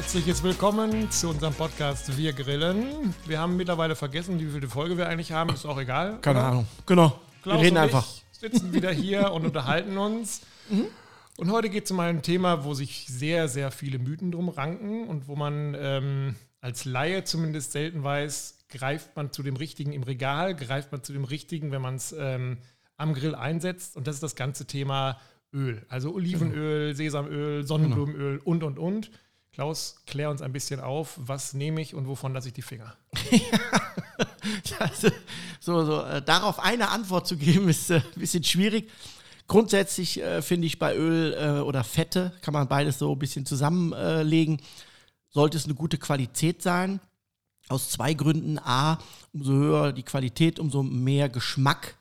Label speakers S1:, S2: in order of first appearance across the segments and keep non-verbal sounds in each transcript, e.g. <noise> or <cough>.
S1: Herzliches Willkommen zu unserem Podcast Wir Grillen. Wir haben mittlerweile vergessen, wie viele Folge wir eigentlich haben. Ist auch egal.
S2: Keine? Ahnung. Genau.
S1: Klaus wir reden einfach. sitzen wieder hier und unterhalten uns. Mhm. Und heute geht es um ein Thema, wo sich sehr, sehr viele Mythen drum ranken und wo man ähm, als Laie zumindest selten weiß, greift man zu dem Richtigen im Regal, greift man zu dem Richtigen, wenn man es ähm, am Grill einsetzt. Und das ist das ganze Thema Öl. Also Olivenöl, genau. Sesamöl, Sonnenblumenöl und, und, und. Klaus, klär uns ein bisschen auf, was nehme ich und wovon lasse ich die Finger? <laughs>
S2: also, so, so, äh, darauf eine Antwort zu geben, <laughs> ist äh, ein bisschen schwierig. Grundsätzlich äh, finde ich bei Öl äh, oder Fette, kann man beides so ein bisschen zusammenlegen, sollte es eine gute Qualität sein. Aus zwei Gründen. A, umso höher die Qualität, umso mehr Geschmack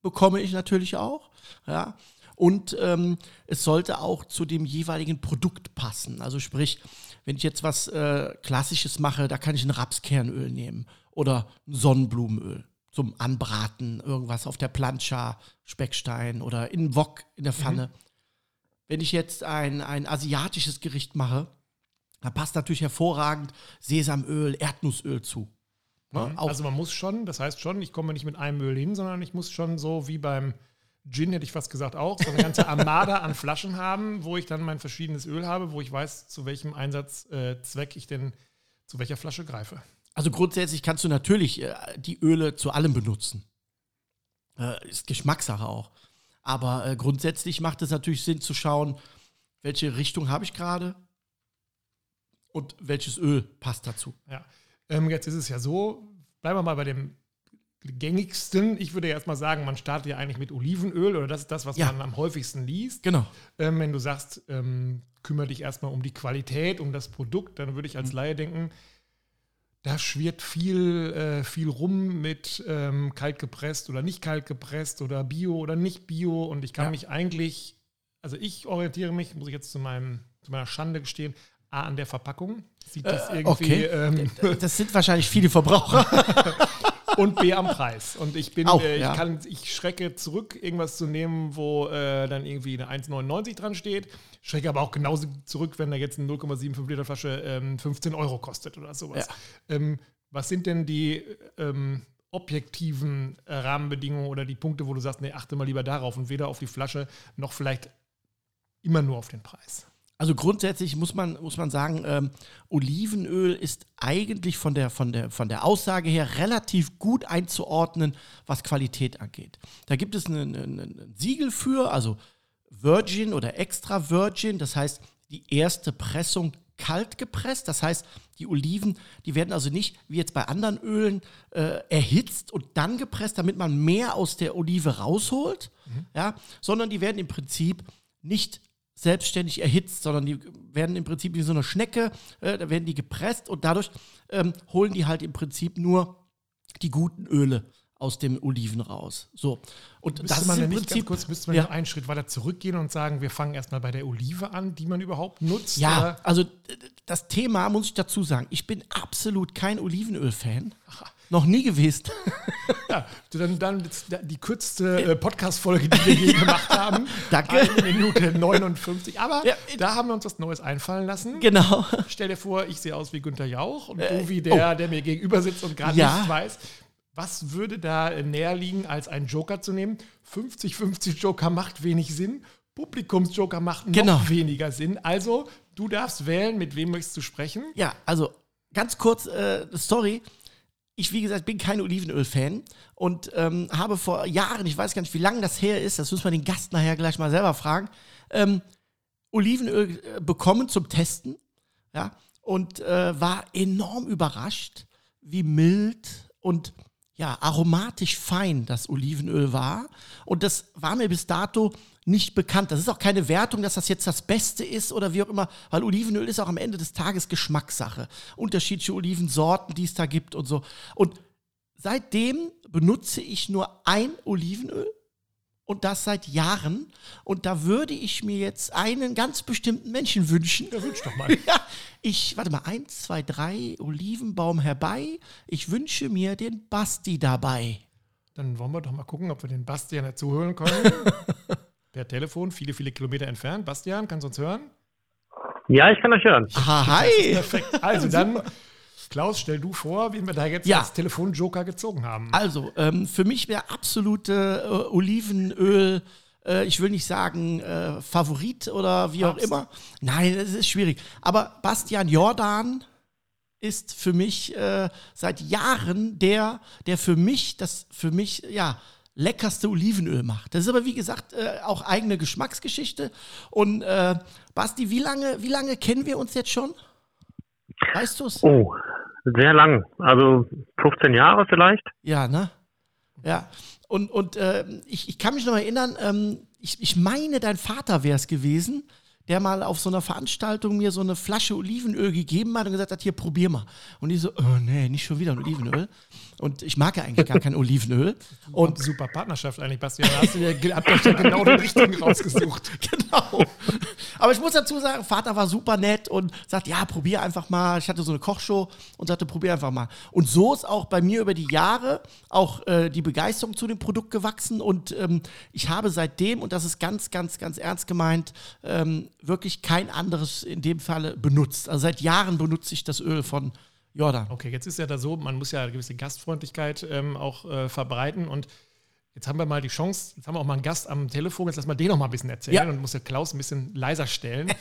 S2: bekomme ich natürlich auch. Ja. Und ähm, es sollte auch zu dem jeweiligen Produkt passen. Also sprich, wenn ich jetzt was äh, Klassisches mache, da kann ich ein Rapskernöl nehmen oder ein Sonnenblumenöl zum Anbraten, irgendwas auf der Plancha, Speckstein oder in Wok in der Pfanne. Mhm. Wenn ich jetzt ein, ein asiatisches Gericht mache, da passt natürlich hervorragend Sesamöl, Erdnussöl zu.
S1: Ne? Also man muss schon, das heißt schon, ich komme nicht mit einem Öl hin, sondern ich muss schon so wie beim Gin, hätte ich fast gesagt auch, so eine ganze Armada an Flaschen haben, wo ich dann mein verschiedenes Öl habe, wo ich weiß, zu welchem Einsatzzweck ich denn zu welcher Flasche greife.
S2: Also grundsätzlich kannst du natürlich äh, die Öle zu allem benutzen. Äh, ist Geschmackssache auch. Aber äh, grundsätzlich macht es natürlich Sinn zu schauen, welche Richtung habe ich gerade und welches Öl passt dazu.
S1: Ja. Ähm, jetzt ist es ja so, bleiben wir mal bei dem gängigsten. Ich würde ja erstmal sagen, man startet ja eigentlich mit Olivenöl oder das ist das, was ja. man am häufigsten liest.
S2: Genau.
S1: Ähm, wenn du sagst, ähm, kümmere dich erstmal um die Qualität, um das Produkt, dann würde ich als mhm. Laie denken, da schwirrt viel, äh, viel rum mit ähm, kalt gepresst oder nicht kalt gepresst oder Bio oder nicht Bio und ich kann ja. mich eigentlich, also ich orientiere mich, muss ich jetzt zu, meinem, zu meiner Schande gestehen, A, an der Verpackung.
S2: Sieht das äh, irgendwie. Okay. Ähm, das sind wahrscheinlich viele Verbraucher. <laughs>
S1: und B am Preis. Und ich bin, Auch, äh, ich, ja. kann, ich schrecke zurück, irgendwas zu nehmen, wo äh, dann irgendwie eine 1,99 dran steht. Schrecke aber auch genauso zurück, wenn da jetzt eine 0,75 Liter Flasche ähm, 15 Euro kostet oder sowas. Ja. Ähm, was sind denn die ähm, objektiven Rahmenbedingungen oder die Punkte, wo du sagst, nee, achte mal lieber darauf und weder auf die Flasche noch vielleicht immer nur auf den Preis?
S2: Also grundsätzlich muss man, muss man sagen, ähm, Olivenöl ist eigentlich von der, von, der, von der Aussage her relativ gut einzuordnen, was Qualität angeht. Da gibt es ein, Siegel für, also Virgin oder Extra Virgin, das heißt die erste Pressung kalt gepresst. Das heißt, die Oliven, die werden also nicht wie jetzt bei anderen Ölen äh, erhitzt und dann gepresst, damit man mehr aus der Olive rausholt, mhm. ja, sondern die werden im Prinzip nicht selbstständig erhitzt, sondern die werden im Prinzip wie so eine Schnecke, äh, da werden die gepresst und dadurch ähm, holen die halt im Prinzip nur die guten Öle aus dem Oliven raus. So.
S1: Und müsste das man ist im Prinzip, kurz, müsste man ja. einen Schritt weiter zurückgehen und sagen, wir fangen erstmal bei der Olive an, die man überhaupt nutzt?
S2: Ja, oder? also das Thema muss ich dazu sagen, ich bin absolut kein Olivenöl-Fan. Noch nie gewesen.
S1: ja, dann, dann die kürzeste äh, Podcast-Folge, die wir je gemacht haben. <laughs>
S2: Danke.
S1: Eine Minute 59. Aber ja, da haben wir uns was Neues einfallen lassen.
S2: Genau.
S1: Stell dir vor, ich sehe aus wie Günther Jauch und äh, du wie der, oh. der mir gegenüber sitzt und gerade ja. nicht weiß. Was würde da näher liegen, als einen Joker zu nehmen? 50-50 Joker macht wenig Sinn. Publikumsjoker macht noch genau. weniger Sinn. Also, du darfst wählen, mit wem möchtest du sprechen.
S2: Ja, also ganz kurz, äh, Story ich, wie gesagt, bin kein Olivenöl-Fan und ähm, habe vor Jahren, ich weiß gar nicht, wie lange das her ist, das muss man den Gast nachher gleich mal selber fragen, ähm, Olivenöl äh, bekommen zum Testen, ja, und äh, war enorm überrascht, wie mild und ja, aromatisch fein das Olivenöl war. Und das war mir bis dato nicht bekannt. Das ist auch keine Wertung, dass das jetzt das Beste ist oder wie auch immer, weil Olivenöl ist auch am Ende des Tages Geschmackssache. Unterschiedliche Olivensorten, die es da gibt und so. Und seitdem benutze ich nur ein Olivenöl und das seit Jahren. Und da würde ich mir jetzt einen ganz bestimmten Menschen wünschen.
S1: Ja, wünsch doch mal. <laughs>
S2: ja, ich, warte mal, eins, zwei, drei, Olivenbaum herbei. Ich wünsche mir den Basti dabei.
S1: Dann wollen wir doch mal gucken, ob wir den Bastian dazu hören können. <laughs> per Telefon, viele, viele Kilometer entfernt. Bastian, kannst du uns hören?
S3: Ja, ich kann euch hören.
S2: Aha, hi.
S1: Perfekt. Also <laughs> dann, Klaus, stell du vor, wen wir da jetzt
S2: Ja.
S1: als Telefonjoker gezogen haben.
S2: Also, ähm, für mich wäre absolute äh, Olivenöl, äh, ich will nicht sagen äh, Favorit oder wie auch immer. Nein, das ist schwierig. Aber Bastian Jordan ist für mich äh, seit Jahren der, der für mich das für mich ja leckerste Olivenöl macht. Das ist aber wie gesagt äh, auch eigene Geschmacksgeschichte. Und äh, Basti, wie lange wie lange kennen wir uns jetzt schon? Weißt du es?
S3: Oh, sehr lang. Also 15 Jahre vielleicht.
S2: Ja, ne? Ja. Und, und äh, ich, ich kann mich noch erinnern, ähm, ich, ich meine, dein Vater wäre es gewesen, der mal auf so einer Veranstaltung mir so eine Flasche Olivenöl gegeben hat und gesagt hat, hier, probier mal. Und ich so, oh nee, nicht schon wieder ein Olivenöl. Und ich mag ja eigentlich gar kein Olivenöl. <laughs>
S1: Und super Partnerschaft eigentlich, Bastian. Da hast du dir, ja <laughs> genau den richtigen rausgesucht. <laughs>
S2: genau. Aber ich muss dazu sagen, Vater war super nett und sagt, ja, probier einfach mal. Ich hatte so eine Kochshow und sagte, probier einfach mal. Und so ist auch bei mir über die Jahre auch äh, die Begeisterung zu dem Produkt gewachsen und ähm, ich habe seitdem, und das ist ganz, ganz, ganz ernst gemeint, ähm, wirklich kein anderes in dem Falle benutzt. Also seit Jahren benutze ich das Öl von Jordan.
S1: Okay, jetzt ist ja da so, man muss ja eine gewisse Gastfreundlichkeit ähm, auch äh, verbreiten und jetzt haben wir mal die Chance, jetzt haben wir auch mal einen Gast am Telefon, jetzt lass mal den noch mal ein bisschen erzählen
S2: Ja.
S1: und muss der Klaus ein bisschen leiser stellen.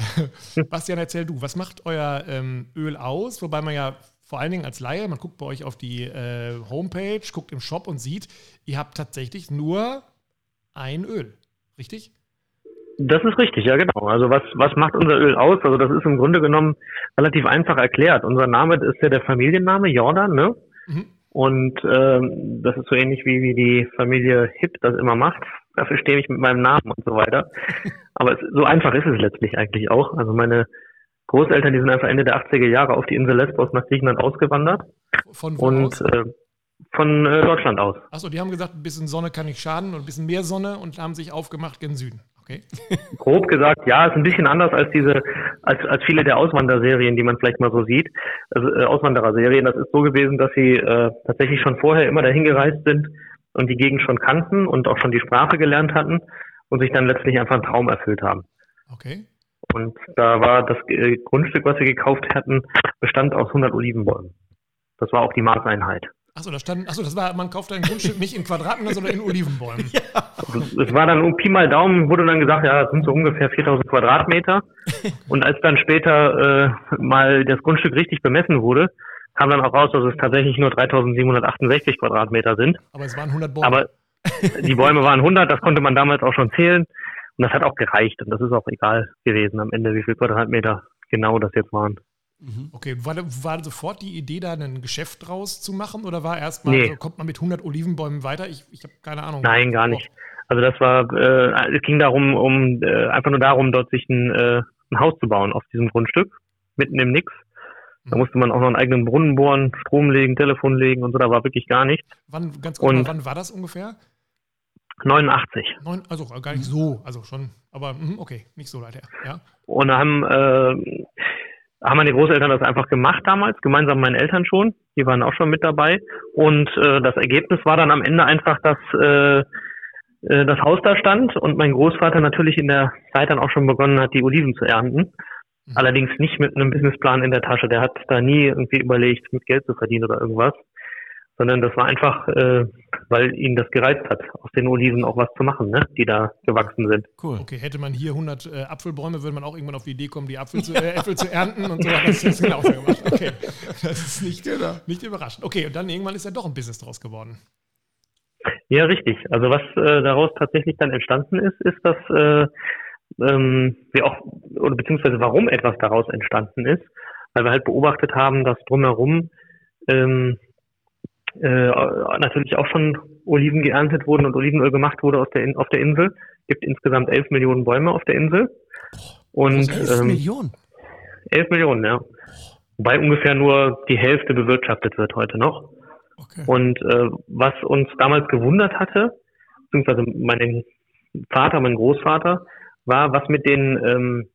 S1: <laughs> Bastian, erzähl du, was macht euer ähm, Öl aus? Wobei man ja vor allen Dingen als Laie, man guckt bei euch auf die äh, Homepage, guckt im Shop und sieht, ihr habt tatsächlich nur ein Öl, richtig?
S3: Das ist richtig, ja genau. Also was, was macht unser Öl aus? Also das ist im Grunde genommen relativ einfach erklärt. Unser Name ist ja der Familienname Jordan, ne?
S1: Mhm.
S3: Und ähm, das ist so ähnlich wie, wie die Familie Hip das immer macht. Dafür stehe ich mit meinem Namen und so weiter. <laughs> Aber es, so einfach ist es letztlich eigentlich auch. Also meine Großeltern, die sind einfach Ende der 80er Jahre auf die Insel Lesbos nach Griechenland ausgewandert
S1: Von wo
S3: und
S1: aus?
S3: äh, von äh, Deutschland aus.
S1: Achso, die haben gesagt, ein bisschen Sonne kann nicht schaden und ein bisschen mehr Sonne und haben sich aufgemacht gen Süden. Okay. <laughs>
S3: Grob gesagt, ja, ist ein bisschen anders als diese, als, als viele der Auswanderserien, die man vielleicht mal so sieht. Also, äh, Auswandererserien, das ist so gewesen, dass sie äh, tatsächlich schon vorher immer dahin gereist sind und die Gegend schon kannten und auch schon die Sprache gelernt hatten und sich dann letztlich einfach einen Traum erfüllt haben.
S1: Okay.
S3: Und da war das äh, Grundstück, was wir gekauft hatten, bestand aus 100 Olivenbäumen. Das war auch die Maßeinheit.
S1: Achso, da stand, achso, das war, man kauft ein Grundstück nicht in Quadratmeter, sondern in Olivenbäumen. <laughs>
S3: Also es war dann um Pi mal Daumen, wurde dann gesagt, ja, das sind so ungefähr 4000 Quadratmeter. <laughs> Und als dann später äh, mal das Grundstück richtig bemessen wurde, kam dann auch raus, dass es tatsächlich nur 3768 Quadratmeter sind.
S1: Aber es waren 100 Bäume.
S3: Aber die Bäume waren 100, das konnte man damals auch schon zählen. Und das hat auch gereicht. Und das ist auch egal gewesen am Ende, wie viel Quadratmeter genau das jetzt waren.
S1: Okay, war, war sofort die Idee, da ein Geschäft draus zu machen oder war erstmal,
S3: Nee.
S1: so, kommt man mit 100 Olivenbäumen weiter? Ich, ich habe keine Ahnung.
S3: Nein, gar nicht. Also das war, äh, es ging darum, um äh, einfach nur darum, dort sich ein, äh, ein Haus zu bauen auf diesem Grundstück, mitten im Nix. Da
S1: Mhm.
S3: musste man auch noch einen eigenen Brunnen bohren, Strom legen, Telefon legen und so, da war wirklich gar nichts.
S1: Wann, ganz kurz,
S3: Und-
S1: wann war das ungefähr?
S3: 89.
S1: Neun, also gar nicht so, also schon, aber mhm, okay, nicht so weit her. Ja.
S3: Und da haben, äh, haben meine Großeltern das einfach gemacht damals, gemeinsam mit meinen Eltern schon. Die waren auch schon mit dabei. Und äh, das Ergebnis war dann am Ende einfach, dass äh, äh, das Haus da stand und mein Großvater natürlich in der Zeit dann auch schon begonnen hat, die Oliven zu ernten.
S1: Mhm.
S3: Allerdings nicht mit einem Businessplan in der Tasche. Der hat da nie irgendwie überlegt, mit Geld zu verdienen oder irgendwas. Sondern das war einfach, äh, weil ihn das gereizt hat, aus den Oliven auch was zu machen, ne? die da gewachsen sind.
S2: Cool.
S1: Okay, hätte man hier 100 äh, Apfelbäume, würde man auch irgendwann auf die Idee kommen, die Apfel zu, äh, Äpfel zu ernten und so. Das ist genauso gemacht. Okay, das ist nicht, nicht überraschend. Okay, und dann irgendwann ist ja doch ein Business draus geworden.
S3: Ja, richtig. Also was äh, daraus tatsächlich dann entstanden ist, ist, dass äh, ähm, wir auch, oder beziehungsweise warum etwas daraus entstanden ist, weil wir halt beobachtet haben, dass drumherum ähm, äh, natürlich auch schon Oliven geerntet wurden und Olivenöl gemacht wurde aus der In auf der Insel. Es gibt insgesamt 11 Millionen Bäume auf der Insel. Und
S2: 11
S3: ähm,
S2: Millionen.
S3: 11 Millionen, ja. Wobei ungefähr nur die Hälfte bewirtschaftet wird heute noch.
S2: Okay.
S3: Und äh, was uns damals gewundert hatte, beziehungsweise mein Vater, mein Großvater, war, was mit den, ähm,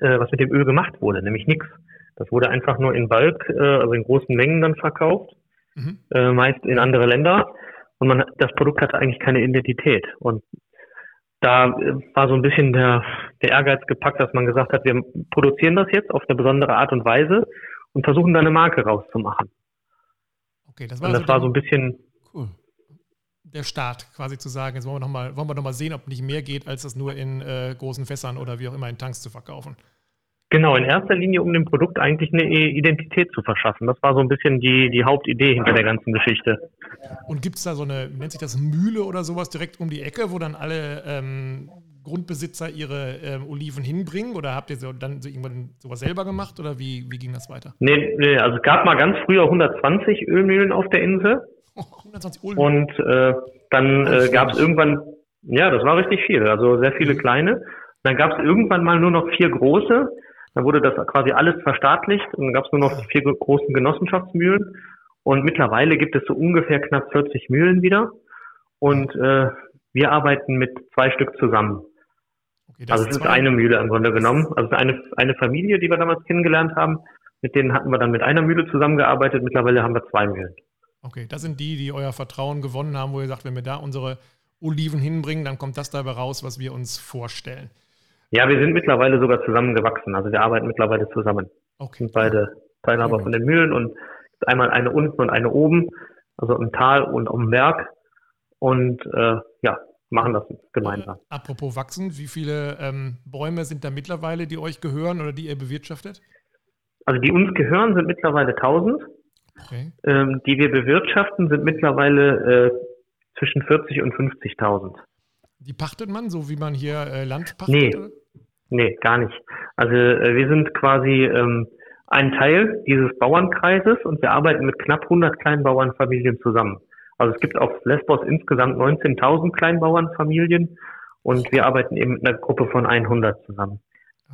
S3: äh, was mit dem Öl gemacht wurde, nämlich nichts. Das wurde einfach nur in Bulk, äh, also in großen Mengen dann verkauft,
S1: Mhm.
S3: äh, meist in andere Länder. Und man, das Produkt hatte eigentlich keine Identität. Und da äh, war so ein bisschen der, der Ehrgeiz gepackt, dass man gesagt hat, wir produzieren das jetzt auf eine besondere Art und Weise und versuchen da eine Marke rauszumachen.
S1: Okay, das war,
S3: und das
S1: also
S3: war so ein bisschen
S1: cool. der Start, quasi zu sagen, jetzt wollen wir nochmal wollen wir noch mal sehen, ob nicht mehr geht, als das nur in äh, großen Fässern oder wie auch immer in Tanks zu verkaufen.
S3: Genau, in erster Linie, um dem Produkt eigentlich eine Identität zu verschaffen. Das war so ein bisschen die, die Hauptidee hinter der ganzen Geschichte.
S1: Und gibt es da so eine, nennt sich das Mühle oder sowas direkt um die Ecke, wo dann alle ähm, Grundbesitzer ihre ähm, Oliven hinbringen? Oder habt ihr so, dann so irgendwann sowas selber gemacht oder wie, wie ging das weiter?
S3: Nee, nee, also es gab mal ganz früher 120 Ölmühlen auf der Insel.
S1: Oh, 120 Ölmühlen.
S3: Und äh, dann äh, gab es irgendwann, ja, das war richtig viel, also sehr viele kleine. Dann gab es irgendwann mal nur noch vier große. Dann wurde das quasi alles verstaatlicht und dann gab es nur noch vier großen Genossenschaftsmühlen. Und mittlerweile gibt es so ungefähr knapp 40 Mühlen wieder. Und äh, wir arbeiten mit zwei Stück zusammen. Okay, also es ist eine Mühle im Grunde genommen. Also eine, eine Familie, die wir damals kennengelernt haben. Mit denen hatten wir dann mit einer Mühle zusammengearbeitet. Mittlerweile haben wir zwei Mühlen.
S1: Okay, das sind die, die euer Vertrauen gewonnen haben, wo ihr sagt, wenn wir da unsere Oliven hinbringen, dann kommt das dabei raus, was wir uns vorstellen.
S3: Ja, wir sind mittlerweile sogar zusammengewachsen. Also wir arbeiten mittlerweile zusammen. Okay. Sind beide Teilhaber von den Mühlen und einmal eine unten und eine oben, also im Tal und am Berg. Und äh, ja, machen das gemeinsam. Äh,
S1: apropos wachsen, wie viele ähm, Bäume sind da mittlerweile, die euch gehören oder die ihr bewirtschaftet?
S3: Also die uns gehören, sind mittlerweile 1000. Okay. Ähm, die wir bewirtschaften, sind mittlerweile äh, zwischen 40 und 50.000.
S1: Die pachtet man, so wie man hier äh, Land
S3: pachtet? Nee, nee, gar nicht. Also äh, wir sind quasi ähm, ein Teil dieses Bauernkreises und wir arbeiten mit knapp 100 Kleinbauernfamilien zusammen. Also es gibt auf Lesbos insgesamt 19.000 Kleinbauernfamilien und wir arbeiten eben mit einer Gruppe von 100 zusammen.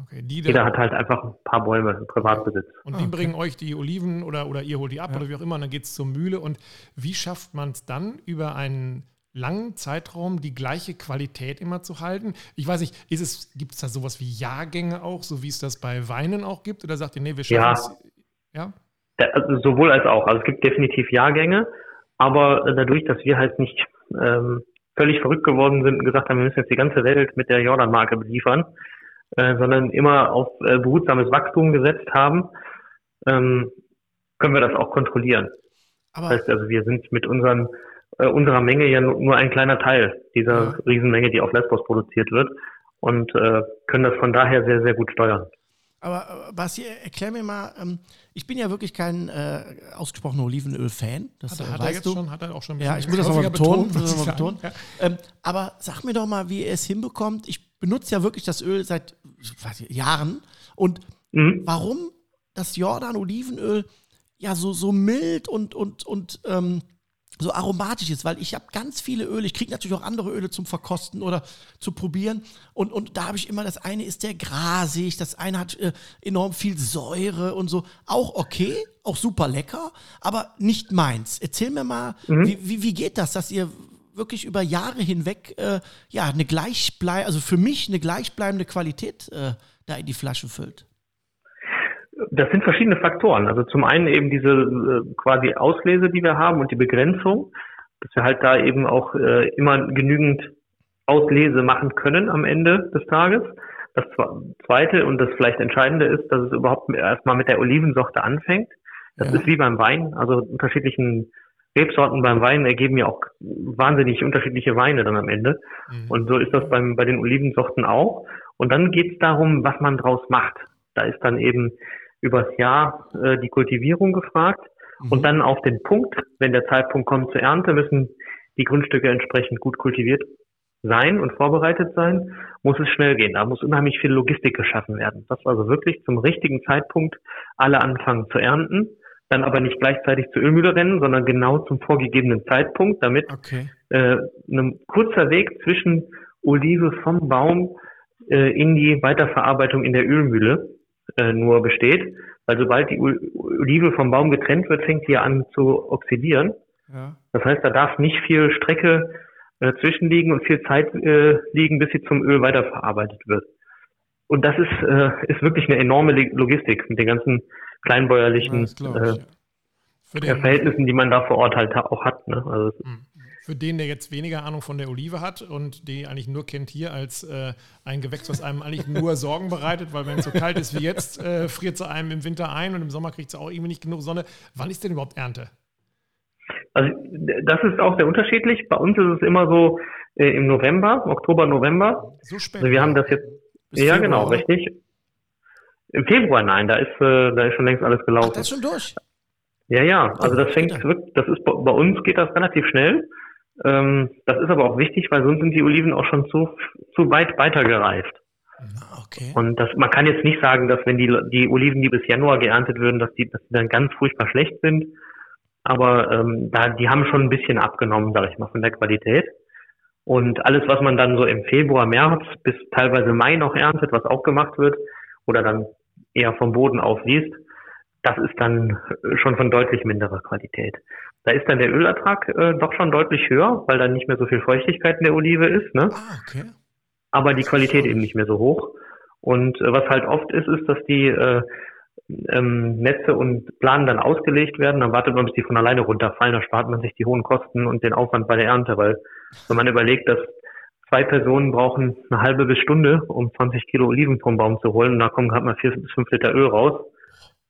S3: Okay, Jeder hat halt einfach ein paar Bäume im Privatbesitz.
S1: Und die okay. bringen euch die Oliven oder, oder ihr holt die ab ja. oder wie auch immer und dann geht es zur Mühle. Und wie schafft man es dann über einen langen Zeitraum die gleiche Qualität immer zu halten? Ich weiß nicht, ist es, gibt es da sowas wie Jahrgänge auch, so wie es das bei Weinen auch gibt? Oder sagt ihr, nee, wir schaffen es?
S3: Ja. ja? Also sowohl als auch. Also es gibt definitiv Jahrgänge, aber dadurch, dass wir halt nicht ähm, völlig verrückt geworden sind und gesagt haben, wir müssen jetzt die ganze Welt mit der Jordan-Marke beliefern, äh, sondern immer auf äh, behutsames Wachstum gesetzt haben, ähm, können wir das auch kontrollieren. Aber das heißt also, wir sind mit unseren äh, unserer Menge ja nur ein kleiner Teil dieser ja. Riesenmenge, die auf Lesbos produziert wird und äh, können das von daher sehr, sehr gut steuern.
S2: Aber äh, Basti, erklär mir mal, ähm, ich bin ja wirklich kein äh, ausgesprochener Olivenöl-Fan.
S1: Das hat, äh, hat er jetzt du. schon, hat er auch schon
S2: Ja, ich muss das nochmal betonen. Betont, mal betonen. Ja. Ähm, aber sag mir doch mal, wie er es hinbekommt. Ich benutze ja wirklich das Öl seit ich, Jahren. Und mhm. warum das Jordan-Olivenöl ja so, so mild und, und, und ähm, so aromatisch ist, weil ich habe ganz viele Öle. Ich kriege natürlich auch andere Öle zum Verkosten oder zu probieren. Und, und da habe ich immer, das eine ist der grasig, das eine hat äh, enorm viel Säure und so. Auch okay, auch super lecker, aber nicht meins. Erzähl mir mal, mhm. wie, wie, wie geht das, dass ihr wirklich über Jahre hinweg äh, ja eine gleichbleibende, also für mich eine gleichbleibende Qualität äh, da in die Flaschen füllt?
S3: Das sind verschiedene Faktoren. Also zum einen eben diese äh, quasi Auslese, die wir haben und die Begrenzung, dass wir halt da eben auch äh, immer genügend Auslese machen können am Ende des Tages. Das zweite und das vielleicht entscheidende ist, dass es überhaupt erstmal mit der Olivensorte anfängt. Das ja. ist wie beim Wein, also unterschiedlichen Rebsorten beim Wein ergeben ja auch wahnsinnig unterschiedliche Weine dann am Ende. Mhm. Und so ist das beim, bei den Olivensorten auch. Und dann geht es darum, was man draus macht. Da ist dann eben übers Jahr äh, die Kultivierung gefragt. Mhm. Und dann auf den Punkt, wenn der Zeitpunkt kommt zur Ernte, müssen die Grundstücke entsprechend gut kultiviert sein und vorbereitet sein, muss es schnell gehen. Da muss unheimlich viel Logistik geschaffen werden. Das also wirklich zum richtigen Zeitpunkt alle anfangen zu ernten, dann aber nicht gleichzeitig zur Ölmühle rennen, sondern genau zum vorgegebenen Zeitpunkt, damit okay. äh, ein kurzer Weg zwischen Olive vom Baum äh, in die Weiterverarbeitung in der Ölmühle äh, nur besteht. Weil sobald die Olive vom Baum getrennt wird, fängt sie an zu oxidieren. Ja. Das heißt, da darf nicht viel Strecke äh, zwischenliegen und viel Zeit äh, liegen, bis sie zum Öl weiterverarbeitet wird. Und das ist, äh, ist wirklich eine enorme Logistik mit den ganzen kleinbäuerlichen ja, äh, Verhältnissen, die man da vor Ort halt auch hat. Ne? Also, mhm.
S1: Für den, der jetzt weniger Ahnung von der Olive hat und die eigentlich nur kennt hier als äh, ein Gewächs, was einem eigentlich nur Sorgen bereitet, weil wenn es so kalt ist wie jetzt, äh, friert sie einem im Winter ein und im Sommer kriegt sie auch irgendwie nicht genug Sonne. Wann ist denn überhaupt Ernte?
S3: Also das ist auch sehr unterschiedlich. Bei uns ist es immer so äh, im November, Oktober, November. So spät. Also wir haben das jetzt. ja, Februar, genau, oder? richtig. Im Februar, nein, da ist, äh, da ist schon längst alles gelaufen. Ach, das ist schon durch. Ja, ja, also das fängt wirklich, das ist bei uns geht das relativ schnell. Ähm, das ist aber auch wichtig, weil sonst sind die Oliven auch schon zu, zu weit weitergereift. Okay. Und das, man kann jetzt nicht sagen, dass wenn die, die Oliven, die bis Januar geerntet würden, dass die, dass die dann ganz furchtbar schlecht sind. Aber ähm, da, die haben schon ein bisschen abgenommen, sage ich mal, von der Qualität. Und alles, was man dann so im Februar, März bis teilweise Mai noch erntet, was auch gemacht wird, oder dann eher vom Boden aufliest, das ist dann schon von deutlich minderer Qualität. Da ist dann der Ölertrag äh, doch schon deutlich höher, weil dann nicht mehr so viel Feuchtigkeit in der Olive ist. Ne? Ah, okay. Aber die Qualität eben nicht mehr so hoch. Und äh, was halt oft ist, ist, dass die äh, ähm, Netze und Planen dann ausgelegt werden, dann wartet man, bis die von alleine runterfallen, da spart man sich die hohen Kosten und den Aufwand bei der Ernte, weil wenn man überlegt, dass zwei Personen brauchen eine halbe bis Stunde, um 20 Kilo Oliven vom Baum zu holen, und da kommen gerade mal vier bis fünf Liter Öl raus,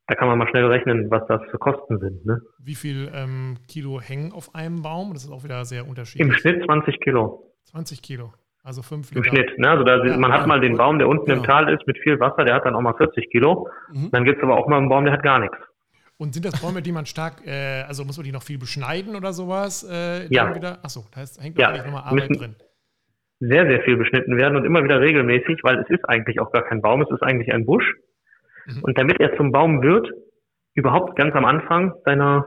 S3: da kann man mal schnell rechnen, was das für Kosten sind. Ne?
S1: Wie viel ähm, Kilo hängen auf einem Baum? Das ist auch wieder sehr unterschiedlich.
S3: Im Schnitt 20 Kilo.
S1: 20 Kilo. Also 5
S3: Liter. Im Schnitt. Ne? Also da, ja, man hat mal den Baum, der unten ja. im Tal ist mit viel Wasser, der hat dann auch mal 40 Kilo. Mhm. Dann gibt es aber auch mal einen Baum, der hat gar nichts.
S1: Und sind das Bäume, die man stark, äh, also muss man die noch viel beschneiden oder sowas? Äh,
S3: ja.
S1: Achso, da heißt, hängt ja. nochmal Arbeit drin.
S3: Sehr, sehr viel beschnitten werden und immer wieder regelmäßig, weil es ist eigentlich auch gar kein Baum, es ist eigentlich ein Busch. Mhm. Und damit er zum Baum wird, überhaupt ganz am Anfang seiner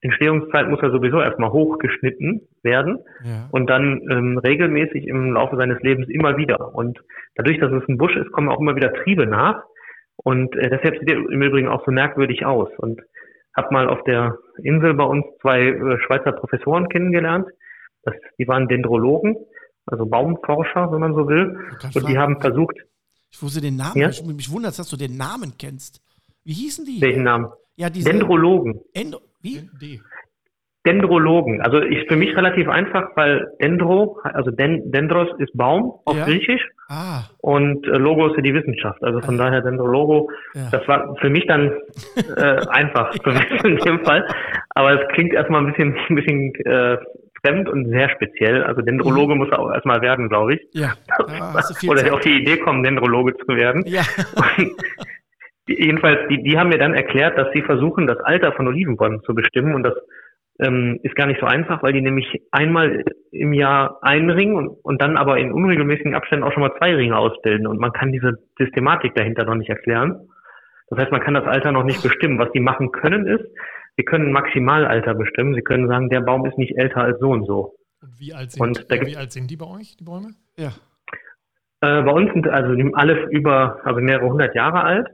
S3: Entstehungszeit muss er sowieso erstmal hochgeschnitten werden ja. und dann ähm, regelmäßig im Laufe seines Lebens immer wieder. Und dadurch, dass es ein Busch ist, kommen auch immer wieder Triebe nach. Und äh, deshalb sieht er im Übrigen auch so merkwürdig aus. Und habe mal auf der Insel bei uns zwei äh, Schweizer Professoren kennengelernt. Das, die waren Dendrologen, also Baumforscher, wenn man so will. Und die haben versucht.
S2: Ich wusste den Namen, ja? ich, mich wundert, dass du den Namen kennst. Wie hießen die?
S3: Welchen Namen?
S2: Ja, diese
S3: Dendrologen.
S2: Endo wie?
S3: D. Dendrologen. Also ist für mich relativ einfach, weil Dendro, also Den, Dendros ist Baum auf ja. Griechisch ah. und äh, Logo ist ja die Wissenschaft. Also von also, daher Dendrologo. Ja. Das war für mich dann äh, einfach <laughs> <laughs> für mich in dem Fall. Aber es klingt erstmal ein bisschen, ein bisschen äh, fremd und sehr speziell. Also Dendrologe mhm. muss er auch erstmal werden, glaube ich. Ja. <laughs> Oder Zeit. auf die Idee kommen, Dendrologe zu werden. Ja. jedenfalls, die, die haben mir dann erklärt, dass sie versuchen, das Alter von Olivenbäumen zu bestimmen und das ähm, ist gar nicht so einfach, weil die nämlich einmal im Jahr einen Ring und, und dann aber in unregelmäßigen Abständen auch schon mal zwei Ringe ausbilden und man kann diese Systematik dahinter noch nicht erklären. Das heißt, man kann das Alter noch nicht bestimmen. Was die machen können ist, sie können Maximalalter bestimmen. Sie können sagen, der Baum ist nicht älter als so und so.
S1: Und wie alt sind, und wie alt sind die bei euch, die Bäume?
S3: Ja. Äh, bei uns sind also alle über, also mehrere hundert Jahre alt.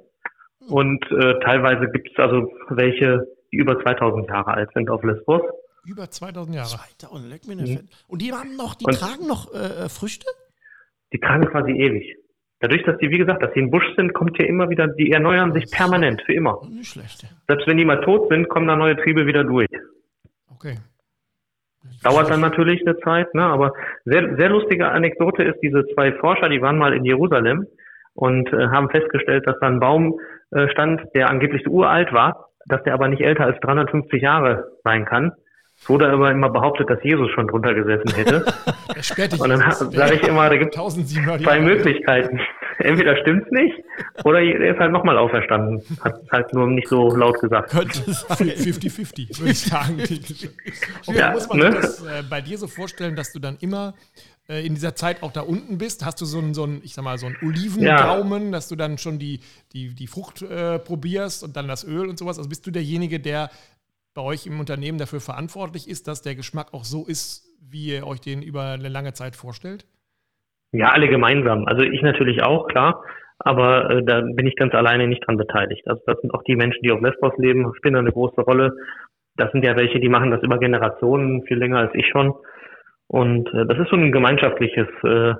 S3: Und äh, teilweise gibt es also welche, die über 2000 Jahre alt sind auf Lesbos.
S1: Über 2000 Jahre.
S2: 2000, leck mir mhm. Und die haben noch, die und tragen noch äh, Früchte?
S3: Die tragen quasi ewig. Dadurch, dass die, wie gesagt, dass sie im Busch sind, kommt hier immer wieder, die erneuern sich permanent, für immer. Nicht schlecht. Selbst wenn die mal tot sind, kommen da neue Triebe wieder durch.
S1: Okay.
S3: Dauert dann natürlich eine Zeit, ne? aber sehr, sehr lustige Anekdote ist, diese zwei Forscher, die waren mal in Jerusalem und äh, haben festgestellt, dass da ein Baum äh, stand, der angeblich so uralt war, dass der aber nicht älter als 350 Jahre sein kann. Es wurde aber immer behauptet, dass Jesus schon drunter gesessen hätte. <laughs> Und dann <laughs> sage ich immer, da gibt es zwei Möglichkeiten. <laughs> Entweder stimmt's nicht oder er ist halt nochmal auferstanden. Hat halt nur nicht so laut gesagt.
S1: Könnte 50-50, würde ich sagen. Okay, ja, muss man ne? das äh, bei dir so vorstellen, dass du dann immer äh, in dieser Zeit auch da unten bist? Hast du so einen, so einen ich sag mal, so einen Olivengaumen, ja. dass du dann schon die, die, die Frucht äh, probierst und dann das Öl und sowas? Also bist du derjenige, der bei euch im Unternehmen dafür verantwortlich ist, dass der Geschmack auch so ist, wie ihr euch den über eine lange Zeit vorstellt?
S3: Ja, alle gemeinsam. Also ich natürlich auch, klar. Aber äh, da bin ich ganz alleine nicht dran beteiligt. Also das sind auch die Menschen, die auf Lesbos leben, spielen eine große Rolle. Das sind ja welche, die machen das über Generationen, viel länger als ich schon. Und äh, das ist so ein gemeinschaftliches äh,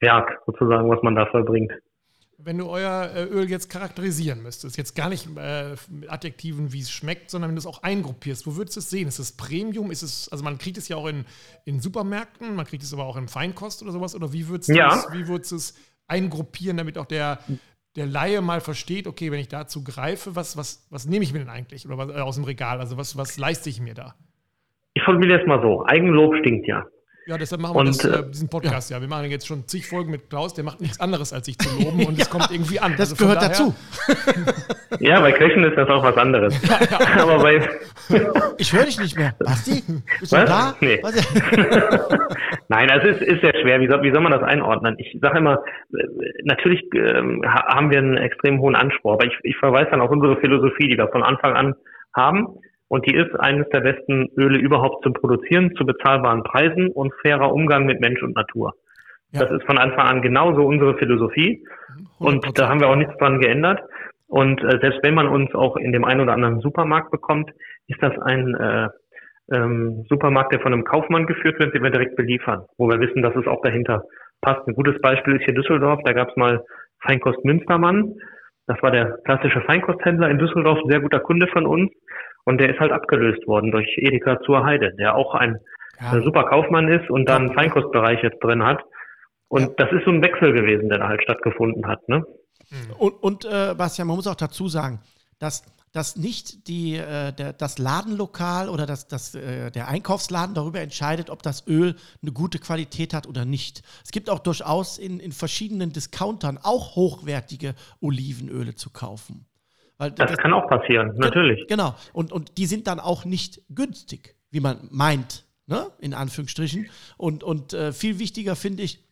S3: Werk sozusagen, was man da vollbringt.
S1: Wenn du euer äh, Öl jetzt charakterisieren müsstest, jetzt gar nicht äh, mit Adjektiven, wie es schmeckt, sondern wenn du es auch eingruppierst, wo würdest du es sehen? Ist es Premium? Ist es, also man kriegt es ja auch in, in Supermärkten, man kriegt es aber auch in Feinkost oder sowas, oder wie würdest du
S3: Ja.
S1: es, wie würdest du es eingruppieren, damit auch der, der Laie mal versteht, okay, wenn ich dazu greife, was, was, was nehme ich mir denn eigentlich? Oder was, äh, aus dem Regal? Also was, was leiste ich mir da?
S3: Ich formuliere es mal so. Eigenlob stinkt ja.
S1: Ja, deshalb machen wir
S3: Und,
S1: das, äh,
S3: äh,
S1: diesen Podcast ja. Wir machen jetzt schon zig Folgen mit Klaus, der macht nichts anderes, als sich zu loben <laughs> und es kommt irgendwie an.
S2: Das
S1: Also
S2: gehört
S1: daher-
S2: dazu.
S3: Ja, bei Köchen ist das auch was anderes. <laughs> Aber bei,
S2: Ich höre dich nicht mehr. Basti? Bist du
S3: Was?
S2: da?
S3: Nee.
S2: Was? <laughs>
S3: Nein, also es ist, ist sehr schwer. Wie soll, wie soll man das einordnen? Ich sage immer, äh, natürlich ähm, ha- haben wir einen extrem hohen Anspruch, aber ich, ich verweise dann auf unsere Philosophie, die wir von Anfang an haben. Und die ist eines der besten Öle überhaupt zum Produzieren, zu bezahlbaren Preisen und fairer Umgang mit Mensch und Natur.
S2: Ja.
S3: Das ist von Anfang an genauso unsere Philosophie. Und
S1: 100%.
S3: da haben wir auch nichts dran geändert. Und äh, selbst wenn man uns auch in dem einen oder anderen Supermarkt bekommt, ist das ein äh, ähm, Supermarkt, der von einem Kaufmann geführt wird, den wir direkt beliefern, wo wir wissen, dass es auch dahinter passt. Ein gutes Beispiel ist hier Düsseldorf. Da gab es mal Feinkost Münstermann. Das war der klassische Feinkosthändler in Düsseldorf, ein sehr guter Kunde von uns. Und der ist halt abgelöst worden durch Edeka zur Heide, der auch ein
S2: Ja.
S3: super Kaufmann ist und da einen Feinkostbereich jetzt drin hat. Und
S2: Ja.
S3: das ist so ein Wechsel gewesen, der da halt stattgefunden hat. Ne?
S2: Und, und äh, Bastian, man muss auch dazu sagen, dass, dass nicht die, äh, der, das Ladenlokal oder das, das, äh, der Einkaufsladen darüber entscheidet, ob das Öl eine gute Qualität hat oder nicht. Es gibt auch durchaus in, in verschiedenen Discountern auch hochwertige Olivenöle zu kaufen. Weil
S3: Das kann auch passieren, natürlich.
S2: Genau. Und, und die sind dann auch nicht günstig, wie man meint, ne? in Anführungsstrichen. Und, und äh, viel wichtiger finde ich,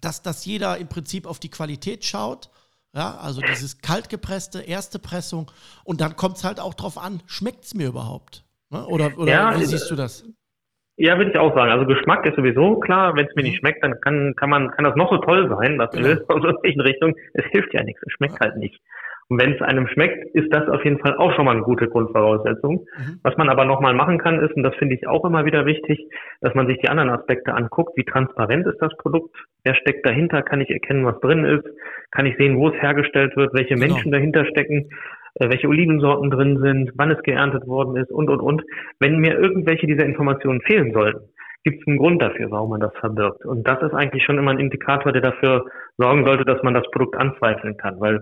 S2: dass, dass jeder im Prinzip auf die Qualität schaut. Ja, also dieses kaltgepresste, erste Pressung. Und dann kommt es halt auch drauf an, schmeckt es mir überhaupt? Ne? Oder, oder
S3: Ja,
S2: wie
S3: äh,
S2: siehst du das?
S3: Ja, würde ich auch sagen. Also Geschmack ist sowieso klar. Wenn es mir nicht schmeckt, dann kann, kann man, kann das noch so toll sein, das
S2: Genau.
S3: Irgendwelchen Richtungen. Es hilft ja nichts. Es schmeckt halt nicht. Und wenn es einem schmeckt, ist das auf jeden Fall auch schon mal eine gute Grundvoraussetzung.
S2: Mhm.
S3: Was man aber nochmal machen kann, ist, und das finde ich auch immer wieder wichtig, dass man sich die anderen Aspekte anguckt. Wie transparent ist das Produkt? Wer steckt dahinter? Kann ich erkennen, was drin ist? Kann ich sehen, wo es hergestellt wird? Welche
S2: Genau.
S3: Menschen dahinter stecken? Äh, welche Olivensorten drin sind? Wann es geerntet worden ist? Und, und, und. Wenn mir irgendwelche dieser Informationen fehlen sollten, gibt es einen Grund dafür, warum man das verbirgt. Und das ist eigentlich schon immer ein Indikator, der dafür sorgen sollte, dass man das Produkt anzweifeln kann, weil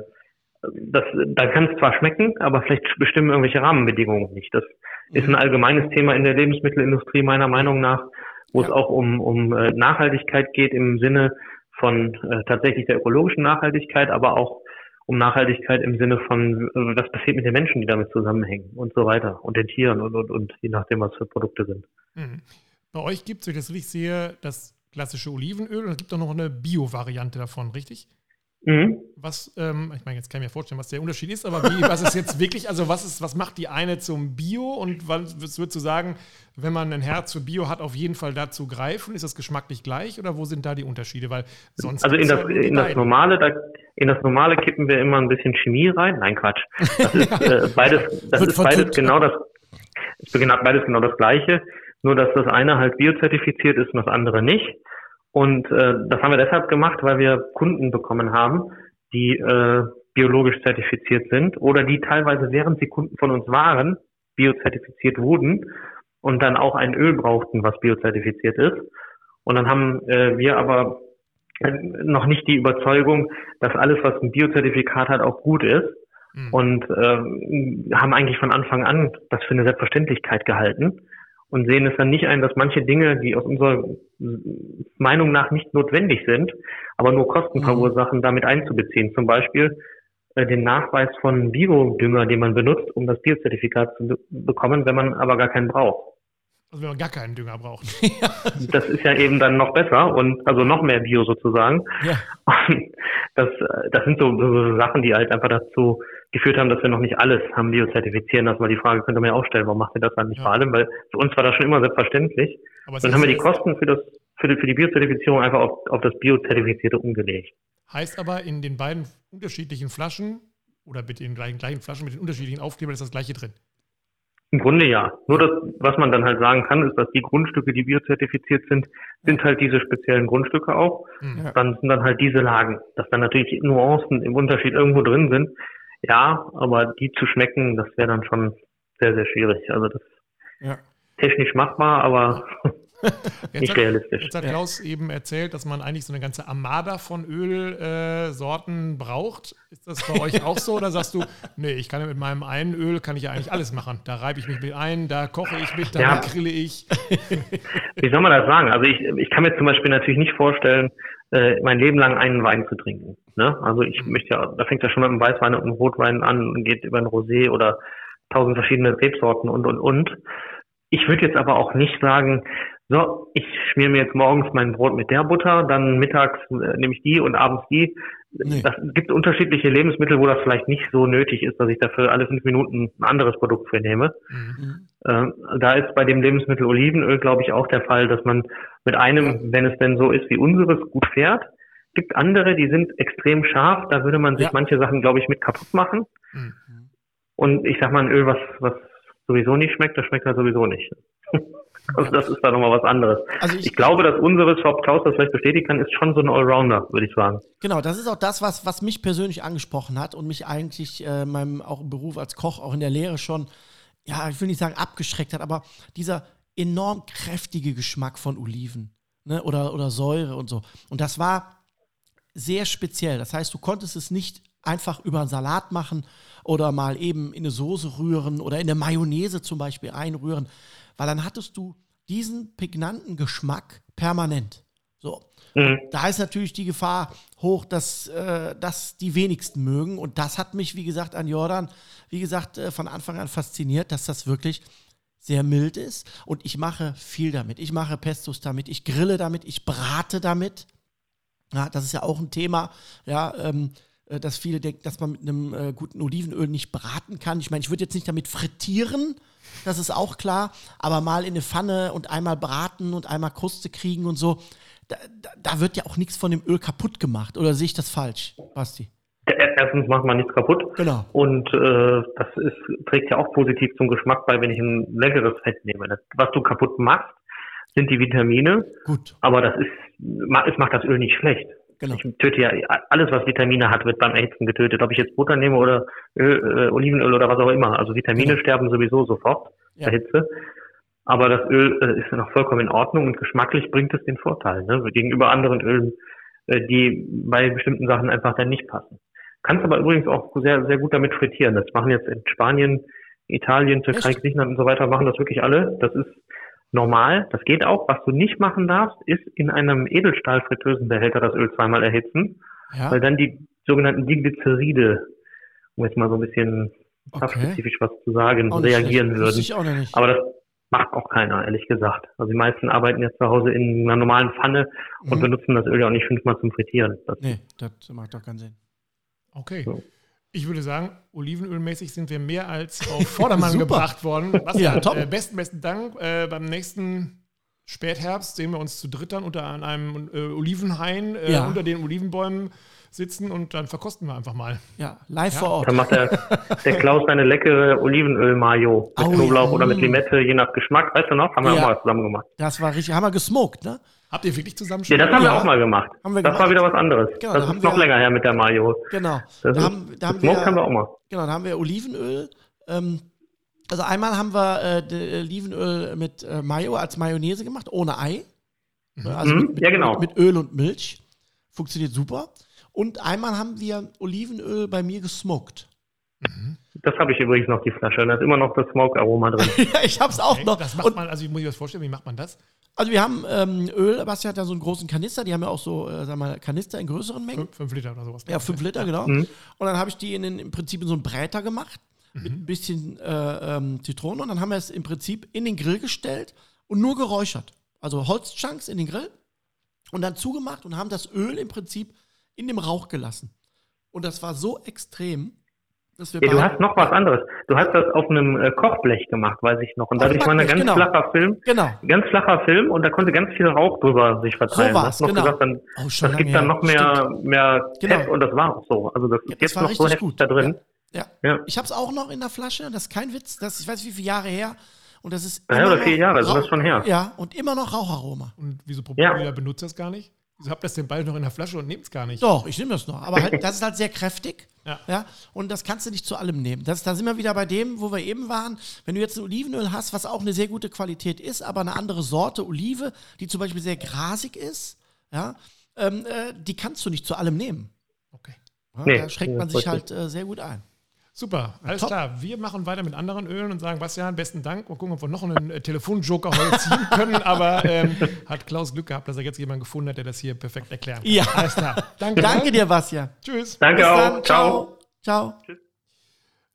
S3: das, da kann es zwar schmecken, aber vielleicht bestimmen irgendwelche Rahmenbedingungen nicht. Das ist ein allgemeines Thema in der Lebensmittelindustrie meiner Meinung nach, wo es
S2: Ja.
S3: auch um, um äh, Nachhaltigkeit geht im Sinne von äh, tatsächlich der ökologischen Nachhaltigkeit, aber auch um Nachhaltigkeit im Sinne von, äh, was passiert mit den Menschen, die damit zusammenhängen und so weiter und den Tieren und, und, und je nachdem, was für Produkte sind.
S1: Mhm. Bei euch gibt es, wenn ich das richtig sehe, das klassische Olivenöl und es gibt auch noch eine Bio-Variante davon, richtig?
S3: Mhm.
S1: Was, ähm, ich meine, jetzt kann ich mir vorstellen, was der Unterschied ist, aber wie, was ist jetzt wirklich, also was ist, was macht die eine zum Bio und was würdest du sagen, wenn man ein Herz für Bio hat, auf jeden Fall dazu greifen? Ist das geschmacklich gleich oder wo sind da die Unterschiede? Weil sonst
S3: Also in das,
S1: ja
S3: in das normale, da, in das normale kippen wir immer ein bisschen Chemie rein. Nein, Quatsch. Das ist <laughs> äh, beides, das ist beides genau das, ist genau- beides genau das Gleiche. Nur dass das eine halt biozertifiziert ist und das andere nicht. Und äh, das haben wir deshalb gemacht, weil wir Kunden bekommen haben, die äh, biologisch zertifiziert sind oder die teilweise, während sie Kunden von uns waren, biozertifiziert wurden und dann auch ein Öl brauchten, was biozertifiziert ist. Und dann haben äh, wir aber äh, noch nicht die Überzeugung, dass alles, was ein Biozertifikat hat, auch gut ist.
S1: Mhm.
S3: Und ähm, haben eigentlich von Anfang an das für eine Selbstverständlichkeit gehalten und sehen es dann nicht ein, dass manche Dinge, die aus unserer Meinung nach nicht notwendig sind, aber nur Kosten
S2: Mhm.
S3: verursachen, damit einzubeziehen. Zum Beispiel äh, den Nachweis von Biodünger, den man benutzt, um das Biozertifikat zu be bekommen, wenn man aber gar keinen braucht.
S1: Also wenn man gar keinen Dünger braucht. <laughs>
S3: Das ist ja eben dann noch besser und also noch mehr Bio sozusagen.
S2: Ja.
S3: Und das, das sind so, so Sachen, die halt einfach dazu geführt haben, dass wir noch nicht alles haben biozertifizieren lassen, weil die Frage könnte man ja auch stellen, warum macht ihr das dann nicht
S1: Ja.
S3: vor allem? Weil für uns war das schon immer selbstverständlich.
S1: Aber
S3: Dann haben wir die Kosten für das für die, für die Biozertifizierung einfach auf, auf das Biozertifizierte umgelegt.
S1: heißt aber, in den beiden unterschiedlichen Flaschen oder mit den gleichen, gleichen Flaschen mit den unterschiedlichen Aufklebern ist das gleiche drin.
S3: Im Grunde ja. Nur das, was man dann halt sagen kann, ist, dass die Grundstücke, die biozertifiziert sind, sind halt diese speziellen Grundstücke auch. Ja. Dann sind dann halt diese Lagen. Dass dann natürlich Nuancen im Unterschied irgendwo drin sind. Ja, aber die zu schmecken, das wäre dann schon sehr, sehr schwierig. Also das ja. technisch machbar, aber <laughs> <laughs> nicht
S1: hat,
S3: realistisch.
S1: Jetzt hat Klaus ja. eben erzählt, dass man eigentlich so eine ganze Armada von Ölsorten äh, braucht. Ist das bei euch auch so oder sagst du, nee, ich kann ja mit meinem einen Öl kann ich ja eigentlich alles machen. Da reibe ich mich mit ein, da koche ich mit, da ja. grille ich. <laughs>
S3: Wie soll man das sagen? Also ich, ich kann mir zum Beispiel natürlich nicht vorstellen, äh, mein Leben lang einen Wein zu trinken. Ne? Also ich mhm. möchte ja, da fängt ja schon mit einem Weißwein und einem Rotwein an und geht über ein Rosé oder tausend verschiedene Rebsorten und und und. Ich würde jetzt aber auch nicht sagen, so, ich schmier mir jetzt morgens mein Brot mit der Butter, dann mittags äh, nehme ich die und abends die. Nee. Das gibt unterschiedliche Lebensmittel, wo das vielleicht nicht so nötig ist, dass ich dafür alle fünf Minuten ein anderes Produkt für nehme. Mhm. Äh, da ist bei dem Lebensmittel Olivenöl, glaube ich, auch der Fall, dass man mit einem, wenn es denn so ist wie unseres, gut fährt. Gibt andere, die sind extrem scharf, da würde man sich ja. manche Sachen, glaube ich, mit kaputt machen. Mhm. Und ich sag mal, ein Öl, was, was sowieso nicht schmeckt, das schmeckt halt sowieso nicht. <laughs> Also das ist da nochmal was anderes. Also ich, ich glaube, dass unseres Shop Klaus das vielleicht bestätigen kann, ist schon so ein Allrounder, würde ich sagen.
S2: Genau, das ist auch das, was, was mich persönlich angesprochen hat und mich eigentlich äh, meinem auch im Beruf als Koch, auch in der Lehre schon, ja, ich will nicht sagen abgeschreckt hat, aber dieser enorm kräftige Geschmack von Oliven ne, oder, oder Säure und so. Und das war sehr speziell. Das heißt, du konntest es nicht einfach über einen Salat machen oder mal eben in eine Soße rühren oder in eine Mayonnaise zum Beispiel einrühren, weil dann hattest du diesen prägnanten Geschmack permanent. So. Mhm. Da ist natürlich die Gefahr hoch, dass äh, das die wenigsten mögen. Und das hat mich, wie gesagt, an Jordan, wie gesagt, äh, von Anfang an fasziniert, dass das wirklich sehr mild ist. Und ich mache viel damit. Ich mache Pestos damit, ich grille damit, ich brate damit. Ja, das ist ja auch ein Thema. Ja, ähm, äh, dass viele denken, dass man mit einem äh, guten Olivenöl nicht braten kann. Ich meine, ich würde jetzt nicht damit frittieren, das ist auch klar, aber mal in eine Pfanne und einmal braten und einmal Kruste kriegen und so, da, da wird ja auch nichts von dem Öl kaputt gemacht. Oder sehe ich das falsch, Basti?
S3: Erstens macht man nichts kaputt.
S2: Genau.
S3: Und äh, das ist, trägt ja auch positiv zum Geschmack bei, wenn ich ein leckeres Fett nehme. Das, was du kaputt machst, sind die Vitamine.
S2: Gut.
S3: Aber das ist, es macht das Öl nicht schlecht. Genau. Ich töte ja alles, was Vitamine hat, wird beim Erhitzen getötet. Ob ich jetzt Butter nehme oder Öl, äh, Olivenöl oder was auch immer. Also Vitamine genau. sterben sowieso sofort ja. bei Hitze. Aber das Öl äh, ist ja noch vollkommen in Ordnung und geschmacklich bringt es den Vorteil ne? gegenüber anderen Ölen, äh, die bei bestimmten Sachen einfach dann nicht passen. Kannst aber übrigens auch sehr, sehr gut damit frittieren. Das machen jetzt in Spanien, Italien, Türkei, Griechenland und so weiter, machen das wirklich alle. Das ist normal, das geht auch. Was du nicht machen darfst, ist in einem Edelstahl-Fritteusenbehälter das Öl zweimal erhitzen, ja. weil dann die sogenannten Diglyceride, um jetzt mal so ein bisschen okay. spezifisch was zu sagen, reagieren schlecht. würden. Aber das macht auch keiner, ehrlich gesagt. Also die meisten arbeiten jetzt zu Hause in einer normalen Pfanne mhm. und benutzen das Öl ja auch nicht fünfmal zum Frittieren.
S2: Das nee, das macht doch keinen Sinn.
S1: Okay. So. Ich würde sagen, olivenölmäßig sind wir mehr als auf <laughs> Vordermann gebracht worden. Bastian, ja, top. Äh, besten, besten Dank. Äh, beim nächsten Spätherbst sehen wir uns zu drittern unter einem äh, Olivenhain, äh, ja. unter den Olivenbäumen sitzen und dann verkosten wir einfach mal.
S2: Ja, live ja. vor Ort.
S3: Dann macht der, der Klaus eine leckere Olivenöl-Mayo mit oh, Knoblauch oder mit Limette, je nach Geschmack. Weißt du noch? Haben wir auch mal zusammen gemacht.
S2: Das war richtig, haben wir gesmoked, ne?
S1: Habt ihr wirklich zusammen schon?
S3: Ja, das haben wir auch mal gemacht. Haben wir das gemacht. war wieder was anderes. Genau, das ist noch länger her mit der Mayo.
S2: Genau.
S3: Das da haben, da haben wir, haben wir auch mal.
S2: Genau, da haben wir Olivenöl. Ähm, also einmal haben wir äh, äh, Olivenöl mit äh, Mayo als Mayonnaise gemacht, ohne Ei.
S3: Mhm. Also mit, mit,
S2: ja,
S3: genau.
S2: Mit, mit Öl und Milch. Funktioniert super. Und einmal haben wir Olivenöl bei mir gesmoked.
S3: Mhm. Das habe ich übrigens noch, die Flasche. Da ist immer noch das Smoke-Aroma drin. <laughs>
S2: ja, ich habe es auch okay, noch.
S1: Das macht man, also ich muss mir das vorstellen, wie macht man das?
S2: Also wir haben ähm, Öl, Basti hat ja so einen großen Kanister, die haben ja auch so, äh, sag mal, Kanister in größeren Mengen.
S1: Fünf, fünf Liter oder sowas.
S2: Ja, fünf Liter, genau. Mhm. Und dann habe ich die in den, im Prinzip in so einen Bräter gemacht, mhm. mit ein bisschen äh, ähm, Zitrone. Und dann haben wir es im Prinzip in den Grill gestellt und nur geräuchert. Also Holzchunks in den Grill und dann zugemacht und haben das Öl im Prinzip in dem Rauch gelassen. Und das war so extrem,
S3: ja, du hast noch was anderes. Du hast das auf einem äh, Kochblech gemacht, weiß ich noch. Und dadurch war ein ganz genau. flacher Film.
S2: Genau.
S3: Ganz flacher Film und da konnte ganz viel Rauch drüber sich verteilen.
S2: So war's,
S3: noch
S2: genau.
S3: gesagt, dann, oh, das gibt dann noch mehr, mehr
S2: genau.
S3: Und das war auch so. Also das ist jetzt noch so heftig gut. da drin.
S2: Ja. Ja.
S3: Ja.
S2: Ich habe es auch noch in der Flasche, das ist kein Witz, das ich weiß wie viele Jahre her. Und das ist. Immer
S3: oder vier Jahre,
S2: Rauch-
S3: sowas schon her.
S2: Ja, und immer noch Raucharoma.
S1: Und wieso probiert
S3: Ja.
S1: ihr benutzt das gar nicht? Wieso habt ihr das denn bald noch in der Flasche und nehmt es gar nicht?
S2: Doch, ich nehme das noch. Aber halt, das ist halt sehr kräftig.
S1: Ja.
S2: und das kannst du nicht zu allem nehmen. Das, da sind wir wieder bei dem, wo wir eben waren. Wenn du jetzt ein Olivenöl hast, was auch eine sehr gute Qualität ist, aber eine andere Sorte Olive, die zum Beispiel sehr grasig ist, ja, ähm, äh, die kannst du nicht zu allem nehmen.
S1: Okay.
S2: Ja,
S3: Nee,
S2: da schränkt man sich halt äh, sehr gut ein.
S1: Super, alles
S2: Top.
S1: klar. Wir machen weiter mit anderen Ölen und sagen, Bastian, besten Dank und gucken, ob wir noch einen äh, Telefonjoker heute ziehen können. <laughs> Aber ähm, hat Klaus Glück gehabt, dass er jetzt jemanden gefunden hat, der das hier perfekt erklären kann.
S2: Ja.
S1: Alles klar. Danke.
S2: Danke dir, Bastian.
S1: Tschüss.
S3: Danke
S2: Bis
S3: auch.
S2: dann.
S3: Ciao.
S2: Ciao.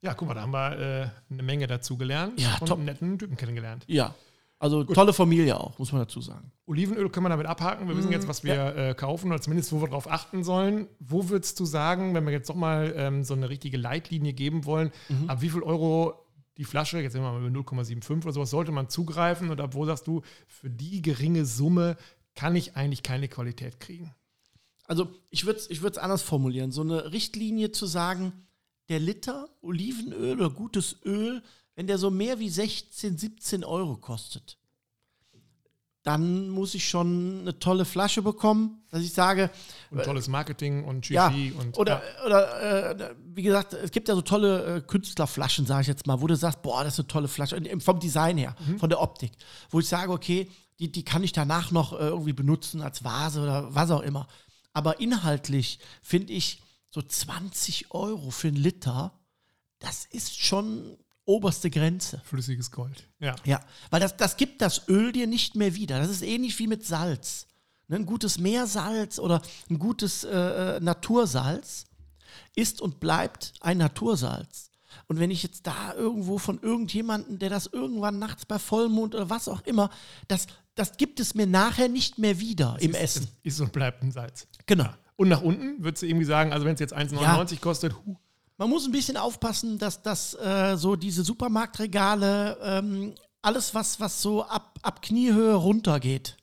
S1: Ja, guck mal, da haben wir äh, eine Menge dazu gelernt
S2: Ja,
S1: und
S2: top.
S1: einen netten Typen kennengelernt.
S2: Ja. Also tolle Familie auch, muss man dazu sagen.
S1: Olivenöl können wir damit abhaken. Wir wissen jetzt, was wir äh, kaufen oder zumindest, wo wir drauf achten sollen. Wo würdest du sagen, wenn wir jetzt doch mal ähm, so eine richtige Leitlinie geben wollen, ab wie viel Euro die Flasche, jetzt sind wir mal über 0,75 oder sowas, sollte man zugreifen und ab wo sagst du, für die geringe Summe kann ich eigentlich keine Qualität kriegen?
S2: Also ich würde es ich würd's anders formulieren. So eine Richtlinie zu sagen, der Liter Olivenöl oder gutes Öl, wenn der so mehr wie 16, 17 Euro kostet, dann muss ich schon eine tolle Flasche bekommen, dass ich sage,
S1: Und tolles Marketing und
S2: ja,
S1: Shishi und
S2: oder,
S1: ja.
S2: oder äh, wie gesagt, es gibt ja so tolle äh, Künstlerflaschen, sage ich jetzt mal, wo du sagst, boah, das ist eine tolle Flasche, Und vom Design her,
S1: Mhm.
S2: von der Optik, wo ich sage, okay, die, die kann ich danach noch äh, irgendwie benutzen als Vase oder was auch immer. Aber inhaltlich finde ich so 20 Euro für einen Liter, das ist schon oberste Grenze.
S1: flüssiges Gold. Ja.
S2: Ja, weil das, das gibt das Öl dir nicht mehr wieder. Das ist ähnlich wie mit Salz. Ne, ein gutes Meersalz oder ein gutes äh, äh, Natursalz ist und bleibt ein Natursalz. Und wenn ich jetzt da irgendwo von irgendjemandem, der das irgendwann nachts bei Vollmond oder was auch immer, das, das gibt es mir nachher nicht mehr wieder im
S1: ist,
S2: Essen.
S1: Es ist und bleibt ein Salz.
S2: Genau.
S1: Und nach unten würdest du irgendwie sagen, also wenn es jetzt 1,99 kostet, hu,
S2: Man muss ein bisschen aufpassen, dass das äh, so diese Supermarktregale, ähm, alles was, was so ab, ab Kniehöhe runtergeht,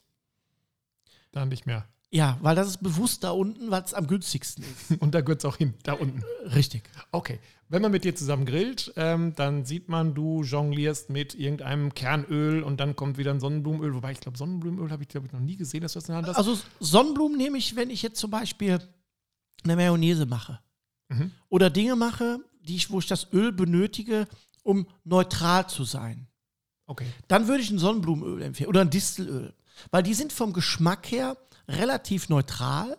S1: dann nicht mehr.
S2: Ja, weil das ist bewusst da unten, weil es am günstigsten ist. <laughs>
S1: Und da gehört es auch hin, da unten.
S2: Richtig.
S1: Okay. Wenn man mit dir zusammen grillt, ähm, dann sieht man, du jonglierst mit irgendeinem Kernöl und dann kommt wieder ein Sonnenblumenöl. Wobei ich glaube, Sonnenblumenöl habe ich, glaube ich, noch nie gesehen, dass du das in der Hand hast.
S2: Also Sonnenblumen nehme ich, wenn ich jetzt zum Beispiel eine Mayonnaise mache.
S1: Mhm.
S2: Oder Dinge mache, die ich, wo ich das Öl benötige, um neutral zu sein.
S1: Okay.
S2: Dann würde ich ein Sonnenblumenöl empfehlen oder ein Distelöl. Weil die sind vom Geschmack her relativ neutral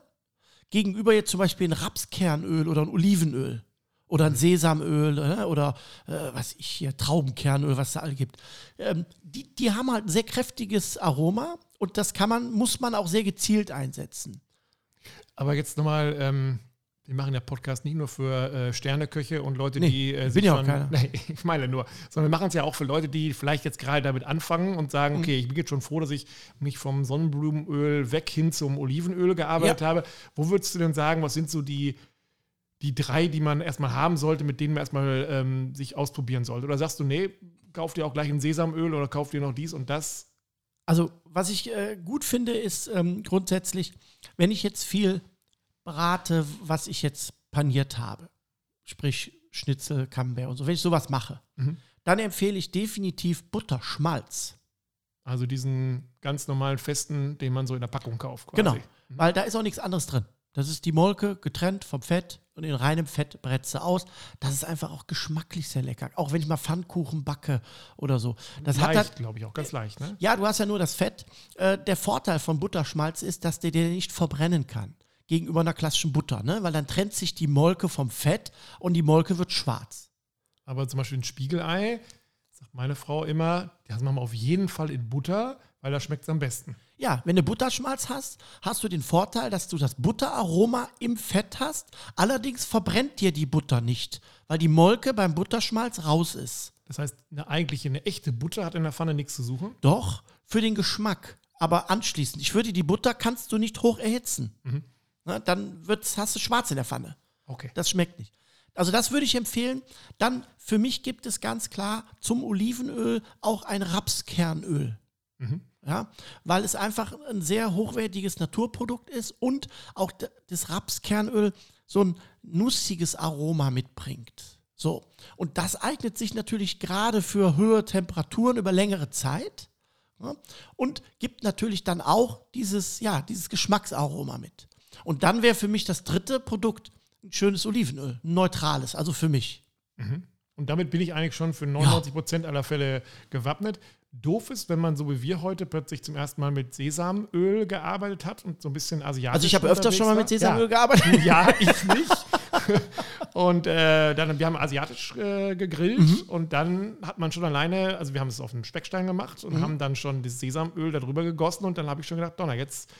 S2: gegenüber jetzt zum Beispiel ein Rapskernöl oder ein Olivenöl oder ein Sesamöl äh, oder äh, was ich hier, Traubenkernöl, was da alle gibt. Ähm, die, die haben halt ein sehr kräftiges Aroma und das kann man, muss man auch sehr gezielt einsetzen.
S1: Aber jetzt nochmal, ähm, wir machen ja Podcast nicht nur für äh, Sterneköche und Leute,
S2: Nee,
S1: die äh,
S2: bin
S1: sich
S2: ja auch keiner. <laughs>
S1: Nee, ich meine nur, sondern wir machen es ja auch für Leute, die vielleicht jetzt gerade damit anfangen und
S2: Mhm.
S1: sagen, okay, ich bin jetzt schon froh, dass ich mich vom Sonnenblumenöl weg hin zum Olivenöl gearbeitet
S2: Ja.
S1: habe. Wo würdest du denn sagen, was sind so die, die drei, die man erstmal haben sollte, mit denen man erstmal ähm, sich ausprobieren sollte? Oder sagst du, nee, kauf dir auch gleich ein Sesamöl oder kauf dir noch dies und das?
S2: Also, was ich äh, gut finde, ist ähm, grundsätzlich, wenn ich jetzt viel brate, was ich jetzt paniert habe, sprich Schnitzel, Camembert und so, wenn ich sowas mache,
S1: Mhm.
S2: dann empfehle ich definitiv Butterschmalz.
S1: Also diesen ganz normalen festen, den man so in der Packung kauft. Quasi.
S2: Genau, weil da ist auch nichts anderes drin. Das ist die Molke getrennt vom Fett und in reinem Fett bretzt sie aus. Das ist einfach auch geschmacklich sehr lecker. Auch wenn ich mal Pfannkuchen backe oder so. Das hat
S1: leicht, glaube ich, auch ganz leicht, ne?
S2: Ja, du hast ja nur das Fett. Äh, der Vorteil von Butterschmalz ist, dass der dir nicht verbrennen kann. Gegenüber einer klassischen Butter, ne? Weil dann trennt sich die Molke vom Fett und die Molke wird schwarz.
S1: Aber zum Beispiel ein Spiegelei, sagt meine Frau immer, das machen wir auf jeden Fall in Butter, weil da schmeckt es am besten.
S2: Ja, wenn du Butterschmalz hast, hast du den Vorteil, dass du das Butteraroma im Fett hast. Allerdings verbrennt dir die Butter nicht, weil die Molke beim Butterschmalz raus ist.
S1: Das heißt, eine eigentliche, eine echte Butter hat in der Pfanne nichts zu suchen.
S2: Doch, für den Geschmack. Aber anschließend, ich würde die Butter kannst du nicht hoch erhitzen. Na, dann wird's, hast du schwarz in der Pfanne.
S1: Okay.
S2: Das schmeckt nicht. Also das würde ich empfehlen. Dann für mich gibt es ganz klar zum Olivenöl auch ein Rapskernöl. Ja, weil es einfach ein sehr hochwertiges Naturprodukt ist und auch das Rapskernöl so ein nussiges Aroma mitbringt. So, und das eignet sich natürlich gerade für höhere Temperaturen über längere Zeit ja, und gibt natürlich dann auch dieses, ja, dieses Geschmacksaroma mit. Und dann wäre für mich das dritte Produkt ein schönes Olivenöl, ein neutrales, also für mich.
S1: Mhm. Und damit bin ich eigentlich schon für 99 Prozent aller Fälle gewappnet. Doof ist, wenn man so wie wir heute plötzlich zum ersten Mal mit Sesamöl gearbeitet hat und so ein bisschen asiatisch.
S2: Also ich habe öfter schon mal mit Sesamöl
S1: ja.
S2: gearbeitet.
S1: Ja, ich nicht. <laughs> und äh, dann, wir haben asiatisch äh, gegrillt mhm. und dann hat man schon alleine, also wir haben es auf einem Speckstein gemacht und mhm. haben dann schon das Sesamöl darüber gegossen und dann habe ich schon gedacht, Donner, jetzt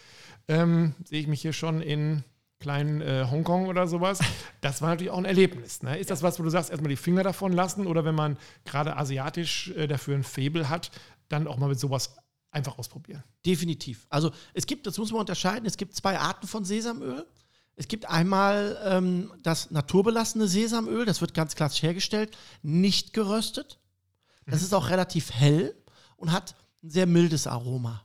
S1: ähm, sehe ich mich hier schon in kleinen äh, Hongkong oder sowas. <laughs> Das war natürlich auch ein Erlebnis. Ne? Ist das was, wo du sagst, erstmal die Finger davon lassen oder wenn man gerade asiatisch äh, dafür ein Faible hat, dann auch mal mit sowas einfach ausprobieren?
S2: Definitiv. Also es gibt, das muss man unterscheiden, es gibt zwei Arten von Sesamöl. Es gibt einmal ähm, das naturbelassene Sesamöl, das wird ganz klassisch hergestellt, nicht geröstet. Das mhm. ist auch relativ hell und hat ein sehr mildes Aroma.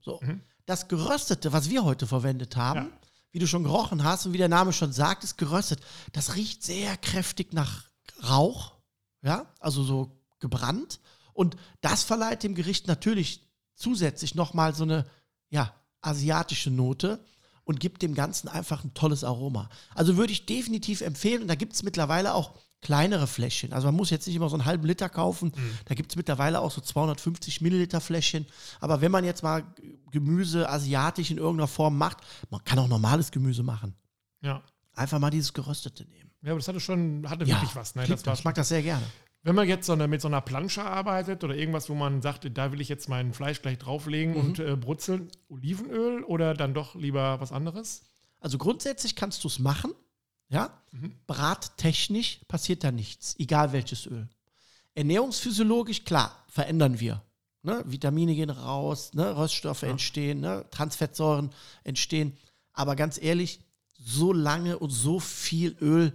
S2: So. Mhm. Das geröstete, was wir heute verwendet haben, ja wie du schon gerochen hast und wie der Name schon sagt, ist geröstet. Das riecht sehr kräftig nach Rauch, ja, also so gebrannt. Und das verleiht dem Gericht natürlich zusätzlich nochmal so eine, ja, asiatische Note und gibt dem Ganzen einfach ein tolles Aroma. Also würde ich definitiv empfehlen, und da gibt es mittlerweile auch kleinere Fläschchen. Also man muss jetzt nicht immer so einen halben Liter kaufen. Mhm. Da gibt es mittlerweile auch so 250 Milliliter Fläschchen. Aber wenn man jetzt mal Gemüse asiatisch in irgendeiner Form macht, man kann auch normales Gemüse machen.
S1: Ja.
S2: Einfach mal dieses geröstete nehmen.
S1: Ja, aber das hatte schon, hatte ja, wirklich was.
S2: Ne? Das war ich mag das sehr gerne.
S1: Wenn man jetzt so eine, mit so einer Plansche arbeitet oder irgendwas, wo man sagt, da will ich jetzt mein Fleisch gleich drauflegen mhm. und äh, brutzeln, Olivenöl oder dann doch lieber was anderes?
S2: Also grundsätzlich kannst du es machen. Ja? Mhm. Brattechnisch passiert da nichts, egal welches Öl. Ernährungsphysiologisch, klar, verändern wir. Ne? Vitamine gehen raus, ne? Röststoffe ja. entstehen, ne? Transfettsäuren entstehen. Aber ganz ehrlich, so lange und so viel Öl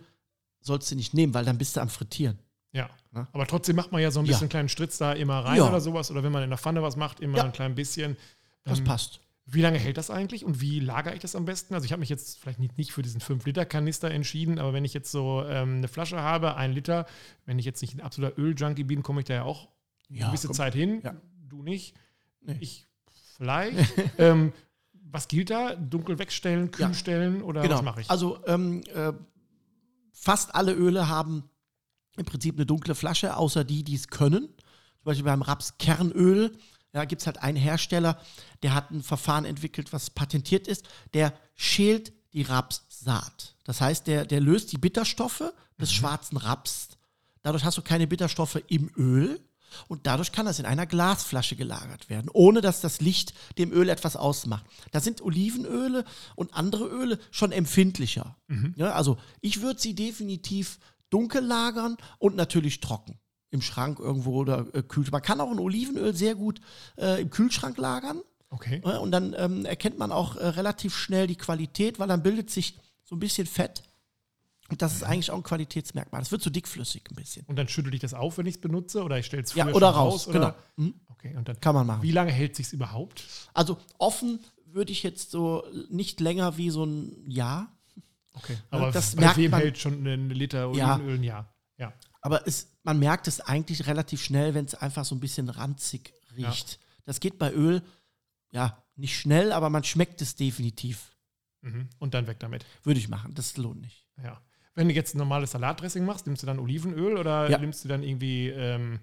S2: sollst du nicht nehmen, weil dann bist du am Frittieren.
S1: Ja. Ne? Aber trotzdem macht man ja so ein bisschen ja. kleinen Stritz da immer rein ja. oder sowas. Oder wenn man in der Pfanne was macht, immer ein klein bisschen.
S2: Das passt.
S1: Wie lange hält das eigentlich und wie lagere ich das am besten? Also ich habe mich jetzt vielleicht nicht, nicht für diesen 5-Liter-Kanister entschieden, aber wenn ich jetzt so ähm, eine Flasche habe, ein Liter, wenn ich jetzt nicht ein absoluter Öl-Junkie bin, komme ich da ja auch ja, eine gewisse komm, Zeit hin. Ja. Du nicht. Nee. Ich vielleicht. <laughs> ähm, was gilt da? Dunkel wegstellen, kühl ja. stellen oder
S2: genau.
S1: was mache ich?
S2: Also ähm, äh, fast alle Öle haben im Prinzip eine dunkle Flasche, außer die, die es können. Zum Beispiel beim Rapskernöl ja, gibt es halt einen Hersteller, der hat ein Verfahren entwickelt, was patentiert ist, der schält die Rapssaat. Das heißt, der, der löst die Bitterstoffe des mhm. schwarzen Raps. Dadurch hast du keine Bitterstoffe im Öl und dadurch kann das in einer Glasflasche gelagert werden, ohne dass das Licht dem Öl etwas ausmacht. Da sind Olivenöle und andere Öle schon empfindlicher. Mhm. Ja, also ich würde sie definitiv dunkel lagern und natürlich trocken im Schrank irgendwo oder äh, Kühlschrank. Man kann auch ein Olivenöl sehr gut äh, im Kühlschrank lagern.
S1: Okay.
S2: Äh, und dann ähm, erkennt man auch äh, relativ schnell die Qualität, weil dann bildet sich so ein bisschen Fett. Und das ist eigentlich auch ein Qualitätsmerkmal. Das wird so dickflüssig ein bisschen.
S1: Und dann schüttel ich das auf, wenn ich es benutze? Oder ich stelle es
S2: Ja, oder raus,
S1: raus
S2: genau.
S1: Mhm. Okay, und dann
S2: kann man machen.
S1: Wie lange hält sich überhaupt?
S2: Also offen würde ich jetzt so nicht länger wie so ein Jahr.
S1: Okay, aber das bei wem hält schon ein Liter Olivenöl ja. ein Jahr?
S2: Ja. Aber es, man merkt es eigentlich relativ schnell, wenn es einfach so ein bisschen ranzig riecht. Ja. Das geht bei Öl, ja, nicht schnell, aber man schmeckt es definitiv.
S1: Mhm. Und dann weg damit.
S2: Würde ich machen, das lohnt nicht.
S1: Ja. Wenn du jetzt ein normales Salatdressing machst, nimmst du dann Olivenöl oder ja. nimmst du dann irgendwie, ähm,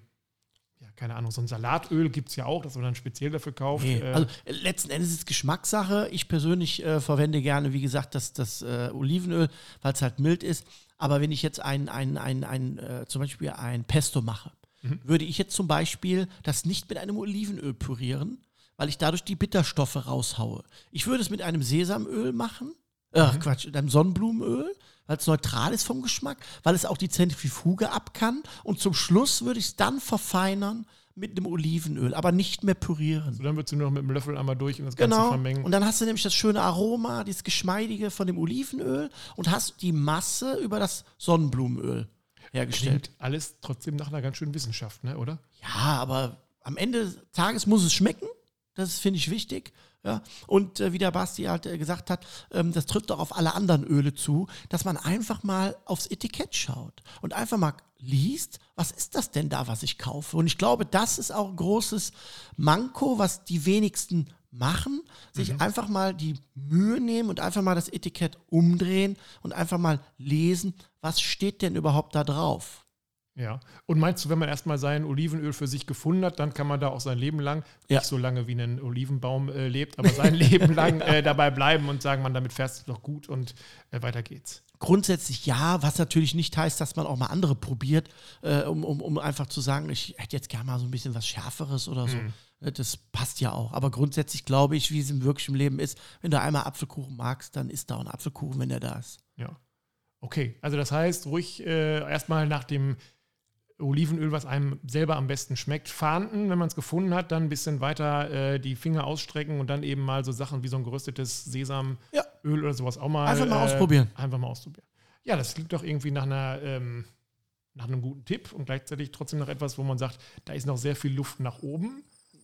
S1: ja, keine Ahnung, so ein Salatöl gibt es ja auch, das man dann speziell dafür kauft. Nee.
S2: Äh, also letzten Endes ist es Geschmackssache. Ich persönlich äh, verwende gerne, wie gesagt, das, das äh, Olivenöl, weil es halt mild ist. Aber wenn ich jetzt ein, ein, ein, ein äh, zum Beispiel ein Pesto mache, mhm. würde ich jetzt zum Beispiel das nicht mit einem Olivenöl pürieren, weil ich dadurch die Bitterstoffe raushaue. Ich würde es mit einem Sesamöl machen, äh, mhm. Quatsch, mit einem Sonnenblumenöl, weil es neutral ist vom Geschmack, weil es auch die Zentrifuge ab kann. Und zum Schluss würde ich es dann verfeinern mit einem Olivenöl, aber nicht mehr pürieren.
S1: So, dann würdest du nur noch mit dem Löffel einmal durch und das Ganze
S2: genau.
S1: vermengen.
S2: Und dann hast du nämlich das schöne Aroma, dieses Geschmeidige von dem Olivenöl und hast die Masse über das Sonnenblumenöl hergestellt.
S1: Klingt alles trotzdem nach einer ganz schönen Wissenschaft, ne, oder?
S2: Ja, aber am Ende des Tages muss es schmecken. Das finde ich wichtig. Ja, und äh, wie der Basti halt äh, gesagt hat, ähm, das trifft auch auf alle anderen Öle zu, dass man einfach mal aufs Etikett schaut und einfach mal liest, was ist das denn da, was ich kaufe? Und ich glaube, das ist auch ein großes Manko, was die wenigsten machen, sich
S1: Mhm.
S2: einfach mal die Mühe nehmen und einfach mal das Etikett umdrehen und einfach mal lesen, was steht denn überhaupt da drauf?
S1: Ja. Und meinst du, wenn man erstmal sein Olivenöl für sich gefunden hat, dann kann man da auch sein Leben lang,
S2: Ja.
S1: nicht so lange wie ein Olivenbaum äh, lebt, aber sein Leben lang äh, <laughs> dabei bleiben und sagen, man, damit fährst du doch gut und äh, weiter geht's.
S2: Grundsätzlich ja, was natürlich nicht heißt, dass man auch mal andere probiert, äh, um, um, um einfach zu sagen, ich hätte jetzt gerne mal so ein bisschen was Schärferes oder so. Äh, Das passt ja auch. Aber grundsätzlich glaube ich, wie es im wirklichen Leben ist, wenn du einmal Apfelkuchen magst, dann isst da auch ein Apfelkuchen, wenn der da ist.
S1: Ja. Okay, also das heißt, ruhig äh, erstmal nach dem Olivenöl, was einem selber am besten schmeckt, fahnden, wenn man es gefunden hat, dann ein bisschen weiter äh, die Finger ausstrecken und dann eben mal so Sachen wie so ein geröstetes Sesamöl
S2: Ja.
S1: oder sowas auch mal.
S2: Einfach mal
S1: äh,
S2: ausprobieren.
S1: Einfach mal ausprobieren. Ja, das klingt doch irgendwie nach einer ähm, nach einem guten Tipp und gleichzeitig trotzdem noch etwas, wo man sagt, da ist noch sehr viel Luft nach oben.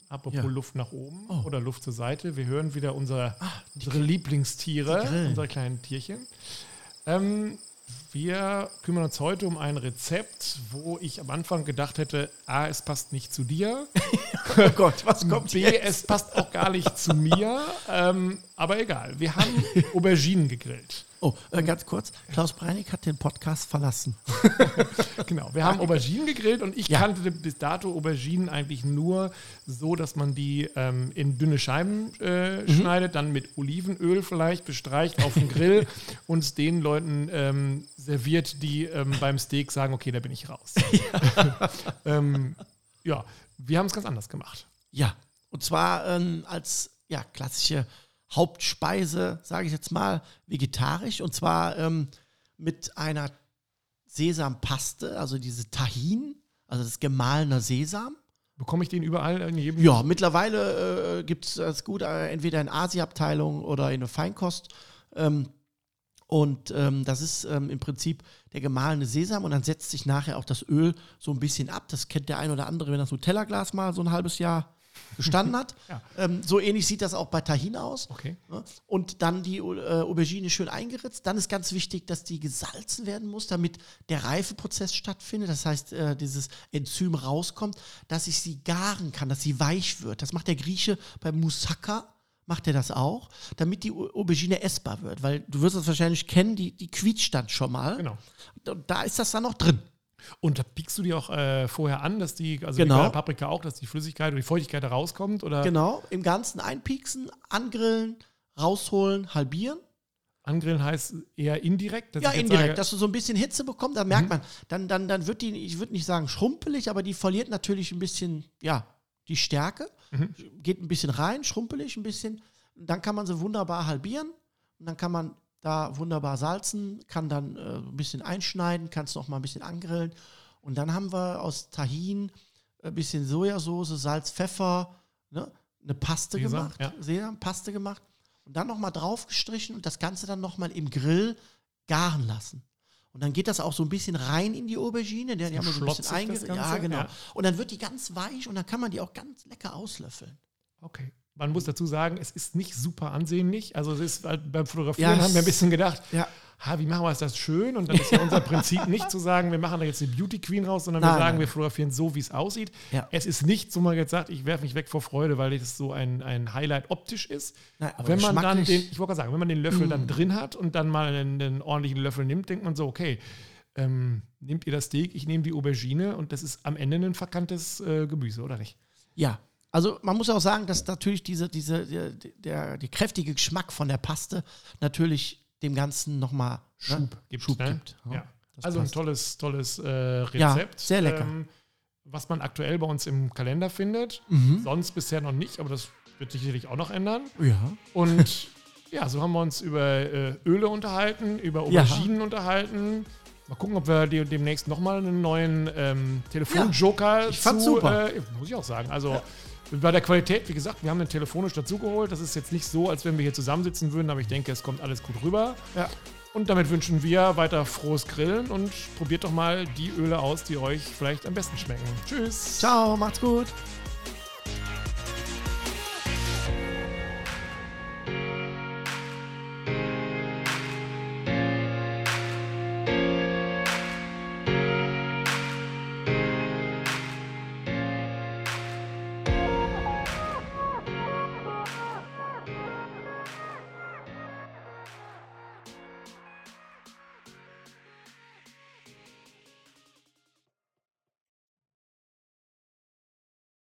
S1: Apropos
S2: Ja.
S1: Luft nach oben
S2: Oh.
S1: oder Luft zur Seite. Wir hören wieder unser,
S2: Ah,
S1: unsere Lieblingstiere, unsere kleinen Tierchen. Ähm, wir kümmern uns heute um ein Rezept, wo ich am Anfang gedacht hätte, A, es passt nicht zu dir. <laughs>
S2: Oh Gott, was
S1: B, es passt auch gar nicht zu mir. Ähm, aber egal, wir haben <laughs> Auberginen gegrillt.
S2: Oh, äh, ganz kurz. Klaus Breinig hat den Podcast verlassen. <laughs>
S1: Genau, wir haben Auberginen gegrillt und ich
S2: Ja.
S1: kannte bis dato Auberginen eigentlich nur so, dass man die ähm, in dünne Scheiben äh,
S2: Mhm.
S1: schneidet, dann mit Olivenöl vielleicht bestreicht auf den Grill <laughs> und es den Leuten ähm, serviert, die ähm, beim Steak sagen, okay, da bin ich raus. <laughs> Ja, ähm, ja wir haben es ganz anders gemacht.
S2: Ja, und zwar ähm, als ja, klassische Hauptspeise, sage ich jetzt mal, vegetarisch. Und zwar ähm, mit einer Sesampaste, also diese Tahin, also das gemahlener Sesam.
S1: Bekomme ich den überall in jedem?
S2: Ja, mittlerweile äh, gibt es das gut, äh, entweder in Asia-Abteilung oder in der Feinkost. Ähm, und ähm, das ist ähm, im Prinzip der gemahlene Sesam und dann setzt sich nachher auch das Öl so ein bisschen ab. Das kennt der ein oder andere, wenn das Nutella-Glas mal so ein halbes Jahr gestanden <laughs> hat.
S1: Ja.
S2: ähm, so ähnlich sieht das auch bei Tahin aus.
S1: Okay.
S2: Ne? Und dann die äh, Aubergine schön eingeritzt. Dann ist ganz wichtig, dass die gesalzen werden muss, damit der Reifeprozess stattfindet. Das heißt, äh, dieses Enzym rauskommt, dass ich sie garen kann, dass sie weich wird. Das macht der Grieche beim Moussaka, macht er das auch, damit die Au- Aubergine essbar wird. Weil du wirst das wahrscheinlich kennen, die, die quietscht dann schon mal.
S1: Genau.
S2: Und da ist das dann noch drin.
S1: Und da piekst du die auch äh, vorher an, dass die, also
S2: Genau.
S1: wie bei der Paprika auch, dass die Flüssigkeit oder die Feuchtigkeit da rauskommt? Oder
S2: Genau, im Ganzen einpieksen, angrillen, rausholen, halbieren.
S1: angrillen heißt eher indirekt? dass
S2: Ja, indirekt,
S1: sage-
S2: dass du so ein bisschen Hitze bekommst, da merkt man, dann, dann, dann wird die, ich würde nicht sagen schrumpelig, aber die verliert natürlich ein bisschen, ja, die Stärke, geht ein bisschen rein, schrumpelig ein bisschen. Dann kann man sie wunderbar halbieren und dann kann man da wunderbar salzen, kann dann äh, ein bisschen einschneiden, kann es noch mal ein bisschen angrillen. Und dann haben wir aus Tahin ein bisschen Sojasauce, Salz, Pfeffer, ne, eine Paste
S1: Sesam,
S2: gemacht,
S1: ja.
S2: Sesam, Paste gemacht und dann noch mal draufgestrichen und das Ganze dann noch mal im Grill garen lassen. Und dann geht das auch so ein bisschen rein in die Aubergine, die, die haben wir so ein bisschen
S1: schlotzig, das
S2: einge... Ja, genau.
S1: ja.
S2: Und dann wird die ganz weich und dann kann man die auch ganz lecker auslöffeln.
S1: Okay. Man muss dazu sagen, es ist nicht super ansehnlich. Also es ist halt beim Fotografieren
S2: Ja,
S1: haben wir ein
S2: es-
S1: bisschen gedacht,
S2: Ja.
S1: ha, wie machen wir es das schön? Und dann ist ja unser Prinzip <laughs> nicht zu sagen, wir machen da jetzt eine Beauty Queen raus, sondern wir
S2: Nein,
S1: sagen,
S2: nein.
S1: wir fotografieren so, wie es aussieht.
S2: Ja.
S1: Es ist nicht, so man jetzt sagt, ich werfe mich weg vor Freude, weil das so ein, ein Highlight optisch ist.
S2: Nein, aber
S1: wenn man dann den, ich wollte gerade sagen, wenn man den Löffel
S2: Mm.
S1: dann drin hat und dann mal einen, einen ordentlichen Löffel nimmt, denkt man so, okay, ähm, nehmt ihr das Steak, ich nehme die Aubergine und das ist am Ende ein verkanntes äh, Gemüse, oder nicht?
S2: Ja, also man muss auch sagen, dass natürlich diese, diese, der, der, der kräftige Geschmack von der Paste natürlich dem Ganzen nochmal
S1: Schub gibt.
S2: Schub
S1: ne?
S2: gibt.
S1: Ja.
S2: das
S1: Also ein
S2: passt.
S1: tolles, tolles äh, Rezept.
S2: Ja, sehr lecker.
S1: Ähm, was man aktuell bei uns im Kalender findet.
S2: Mhm.
S1: Sonst bisher noch nicht, aber das wird sich sicherlich auch noch ändern.
S2: Ja.
S1: Und <laughs> ja, so haben wir uns über äh, Öle unterhalten, über
S2: Ja.
S1: Auberginen unterhalten. Mal gucken, ob wir de demnächst nochmal einen neuen ähm, Telefonjoker
S2: ich fand's
S1: zu,
S2: super.
S1: Äh, muss ich auch sagen. Also bei der Qualität, wie gesagt, wir haben den telefonisch dazugeholt. Das ist jetzt nicht so, als wenn wir hier zusammensitzen würden, aber ich denke, es kommt alles gut rüber.
S2: Ja.
S1: Und damit wünschen wir weiter frohes Grillen und probiert doch mal die Öle aus, die euch vielleicht am besten schmecken. Tschüss.
S2: Ciao, macht's gut.